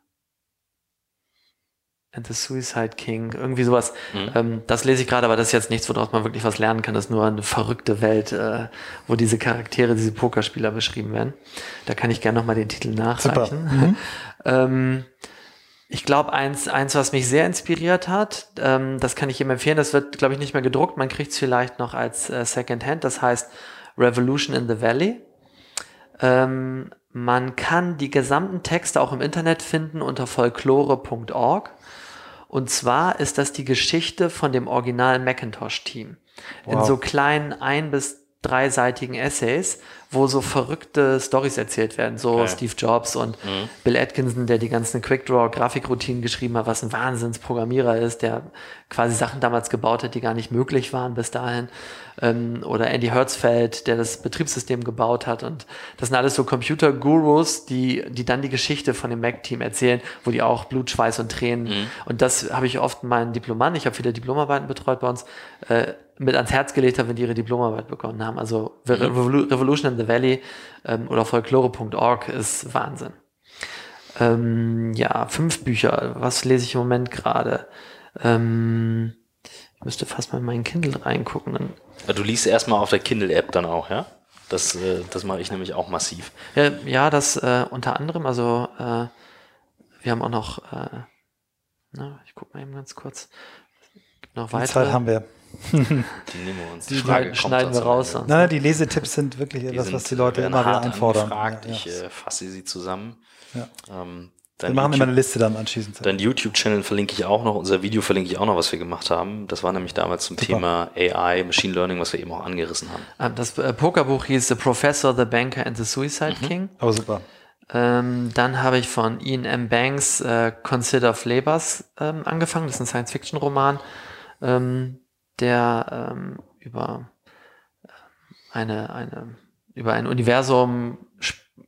and the Suicide King, irgendwie sowas. Mhm. Ähm, das lese ich gerade, aber das ist jetzt nichts, woraus man wirklich was lernen kann. Das ist nur eine verrückte Welt, äh, wo diese Charaktere, diese Pokerspieler beschrieben werden. Da kann ich gerne nochmal den Titel nachreichen. Mhm. [laughs] ähm, ich glaube, eins, eins, was mich sehr inspiriert hat, ähm, das kann ich ihm empfehlen, das wird, glaube ich, nicht mehr gedruckt. Man kriegt es vielleicht noch als äh, Secondhand. Das heißt Revolution in the Valley. Ähm, man kann die gesamten Texte auch im Internet finden unter folklore.org. Und zwar ist das die Geschichte von dem originalen Macintosh-Team. Wow. In so kleinen ein- bis dreiseitigen Essays, wo so verrückte Stories erzählt werden, so okay. Steve Jobs und mhm. Bill Atkinson, der die ganzen Quickdraw-Grafikroutinen geschrieben hat, was ein Wahnsinnsprogrammierer ist, der quasi Sachen damals gebaut hat, die gar nicht möglich waren bis dahin. Ähm, oder Andy Hertzfeld, der das Betriebssystem gebaut hat. Und das sind alles so Computer-Gurus, die, die dann die Geschichte von dem Mac-Team erzählen, wo die auch Blut, Schweiß und Tränen. Mhm. Und das habe ich oft in meinen Diplomanden, ich habe viele Diplomarbeiten betreut bei uns, äh, mit ans Herz gelegt habe, wenn die ihre Diplomarbeit begonnen haben. Also mhm. Revolution in the Valley ähm, oder folklore.org ist Wahnsinn. Ähm, ja, fünf Bücher. Was lese ich im Moment gerade? Ähm, ich müsste fast mal in meinen Kindle reingucken. Du liest erstmal auf der Kindle-App dann auch, ja? Das, äh, das mache ich nämlich auch massiv. Ja, ja das äh, unter anderem, also äh, wir haben auch noch, äh, na, ich gucke mal eben ganz kurz, noch weitere. Die Zeit haben wir. Die nehmen wir uns. Die, die Frage schneiden wir raus. Nein, nein, die Lesetipps sind wirklich etwas, was die Leute immer wieder einfordern. Angefragt. Ich äh, fasse sie zusammen. Ja. Ähm, wir machen YouTube, immer eine Liste dann anschließend. Dein YouTube-Channel verlinke ich auch noch, unser Video verlinke ich auch noch, was wir gemacht haben. Das war nämlich damals zum Super. Thema AI, Machine Learning, was wir eben auch angerissen haben. Ah, das äh, Pokerbuch hieß The Professor, The Banker and the Suicide mhm. King. Oh, super. Ähm, dann habe ich von Ian M. Banks äh, Consider Flavors ähm, angefangen. Das ist ein Science-Fiction-Roman. Ähm, der ähm, über äh, eine, eine, über ein Universum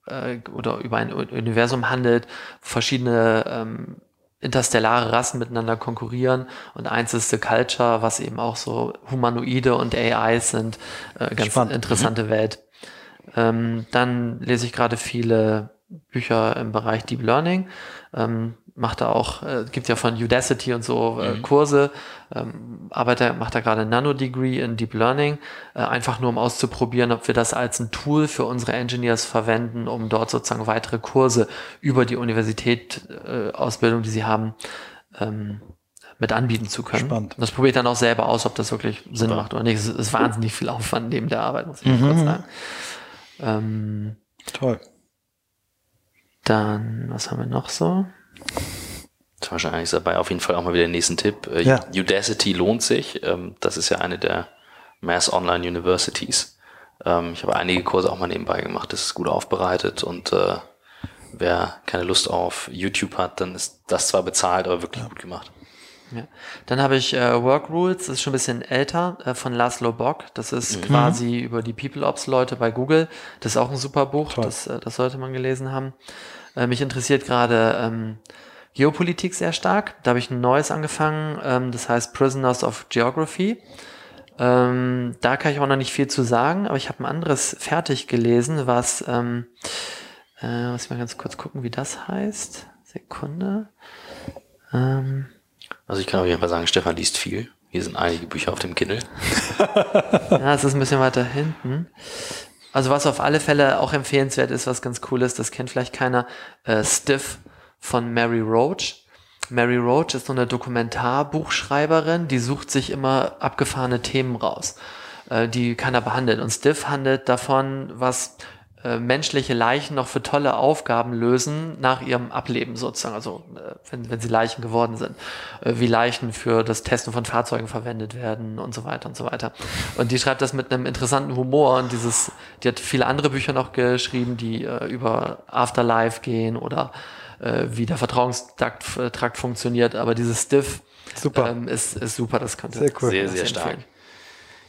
äh, oder über ein Universum handelt, verschiedene ähm, interstellare Rassen miteinander konkurrieren und eins ist The Culture, was eben auch so Humanoide und AIs sind, äh, ganz Spannend. interessante mhm. Welt. Ähm, dann lese ich gerade viele Bücher im Bereich Deep Learning. Ähm, macht er auch, äh, gibt ja von Udacity und so äh, mhm. Kurse, ähm, arbeitet, macht er gerade ein Nano-Degree in Deep Learning, äh, einfach nur um auszuprobieren, ob wir das als ein Tool für unsere Engineers verwenden, um dort sozusagen weitere Kurse über die Universität, äh, Ausbildung, die sie haben, ähm, mit anbieten zu können. Spannend. Das probiere ich dann auch selber aus, ob das wirklich Sinn ja. macht oder nicht. Es ist wahnsinnig viel Aufwand neben der Arbeit, muss ich mhm. kurz sagen. Ähm, Toll. Dann, was haben wir noch so? Das war wahrscheinlich dabei auf jeden Fall auch mal wieder den nächsten Tipp. Äh, ja. Udacity lohnt sich. Ähm, das ist ja eine der Mass Online Universities. Ähm, ich habe einige Kurse auch mal nebenbei gemacht. Das ist gut aufbereitet und äh, wer keine Lust auf YouTube hat, dann ist das zwar bezahlt, aber wirklich ja. gut gemacht. Ja. Dann habe ich äh, Work Rules, das ist schon ein bisschen älter, äh, von Laszlo Bock. Das ist mhm. quasi über die People Ops Leute bei Google. Das ist auch ein super Buch, das, äh, das sollte man gelesen haben. Äh, mich interessiert gerade ähm, Geopolitik sehr stark. Da habe ich ein neues angefangen, ähm, das heißt Prisoners of Geography. Ähm, da kann ich auch noch nicht viel zu sagen, aber ich habe ein anderes fertig gelesen, was, ähm, äh, muss ich mal ganz kurz gucken, wie das heißt. Sekunde. Ähm, also ich kann auf jeden Fall sagen, Stefan liest viel. Hier sind einige Bücher auf dem Kindle. [laughs] ja, es ist ein bisschen weiter hinten. Also was auf alle Fälle auch empfehlenswert ist, was ganz cool ist, das kennt vielleicht keiner, äh, Stiff von Mary Roach. Mary Roach ist so eine Dokumentarbuchschreiberin, die sucht sich immer abgefahrene Themen raus, äh, die keiner behandelt. Und Stiff handelt davon, was äh, menschliche Leichen noch für tolle Aufgaben lösen nach ihrem Ableben sozusagen, also äh, wenn, wenn sie Leichen geworden sind, äh, wie Leichen für das Testen von Fahrzeugen verwendet werden und so weiter und so weiter. Und die schreibt das mit einem interessanten Humor und dieses, die hat viele andere Bücher noch geschrieben, die äh, über Afterlife gehen oder äh, wie der Vertrauenstrakt äh, Trakt funktioniert, aber dieses Stiff super. Ähm, ist, ist super, das könnte sehr, cool. sehr, sehr stark.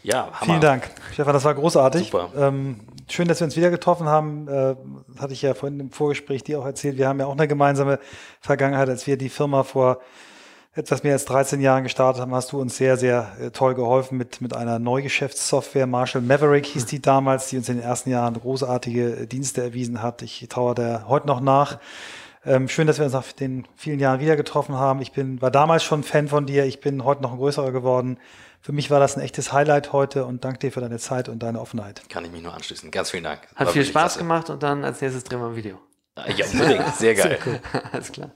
Ja, Hammer. Vielen Dank, Stefan, das war großartig. Super. Ähm, schön, dass wir uns wieder getroffen haben. Äh, hatte ich ja vorhin im Vorgespräch dir auch erzählt. Wir haben ja auch eine gemeinsame Vergangenheit, als wir die Firma vor etwas mehr als 13 Jahren gestartet haben, hast du uns sehr, sehr äh, toll geholfen mit, mit einer Neugeschäftssoftware. Marshall Maverick hieß die damals, die uns in den ersten Jahren großartige Dienste erwiesen hat. Ich traue der heute noch nach. Ähm, schön, dass wir uns nach den vielen Jahren wieder getroffen haben. Ich bin, war damals schon Fan von dir. Ich bin heute noch ein größerer geworden. Für mich war das ein echtes Highlight heute und danke dir für deine Zeit und deine Offenheit. Kann ich mich nur anschließen. Ganz vielen Dank. Hat viel Spaß klasse. gemacht und dann als nächstes drehen wir ein Video. Ja, unbedingt. Sehr [laughs] geil. Sehr cool. Alles klar.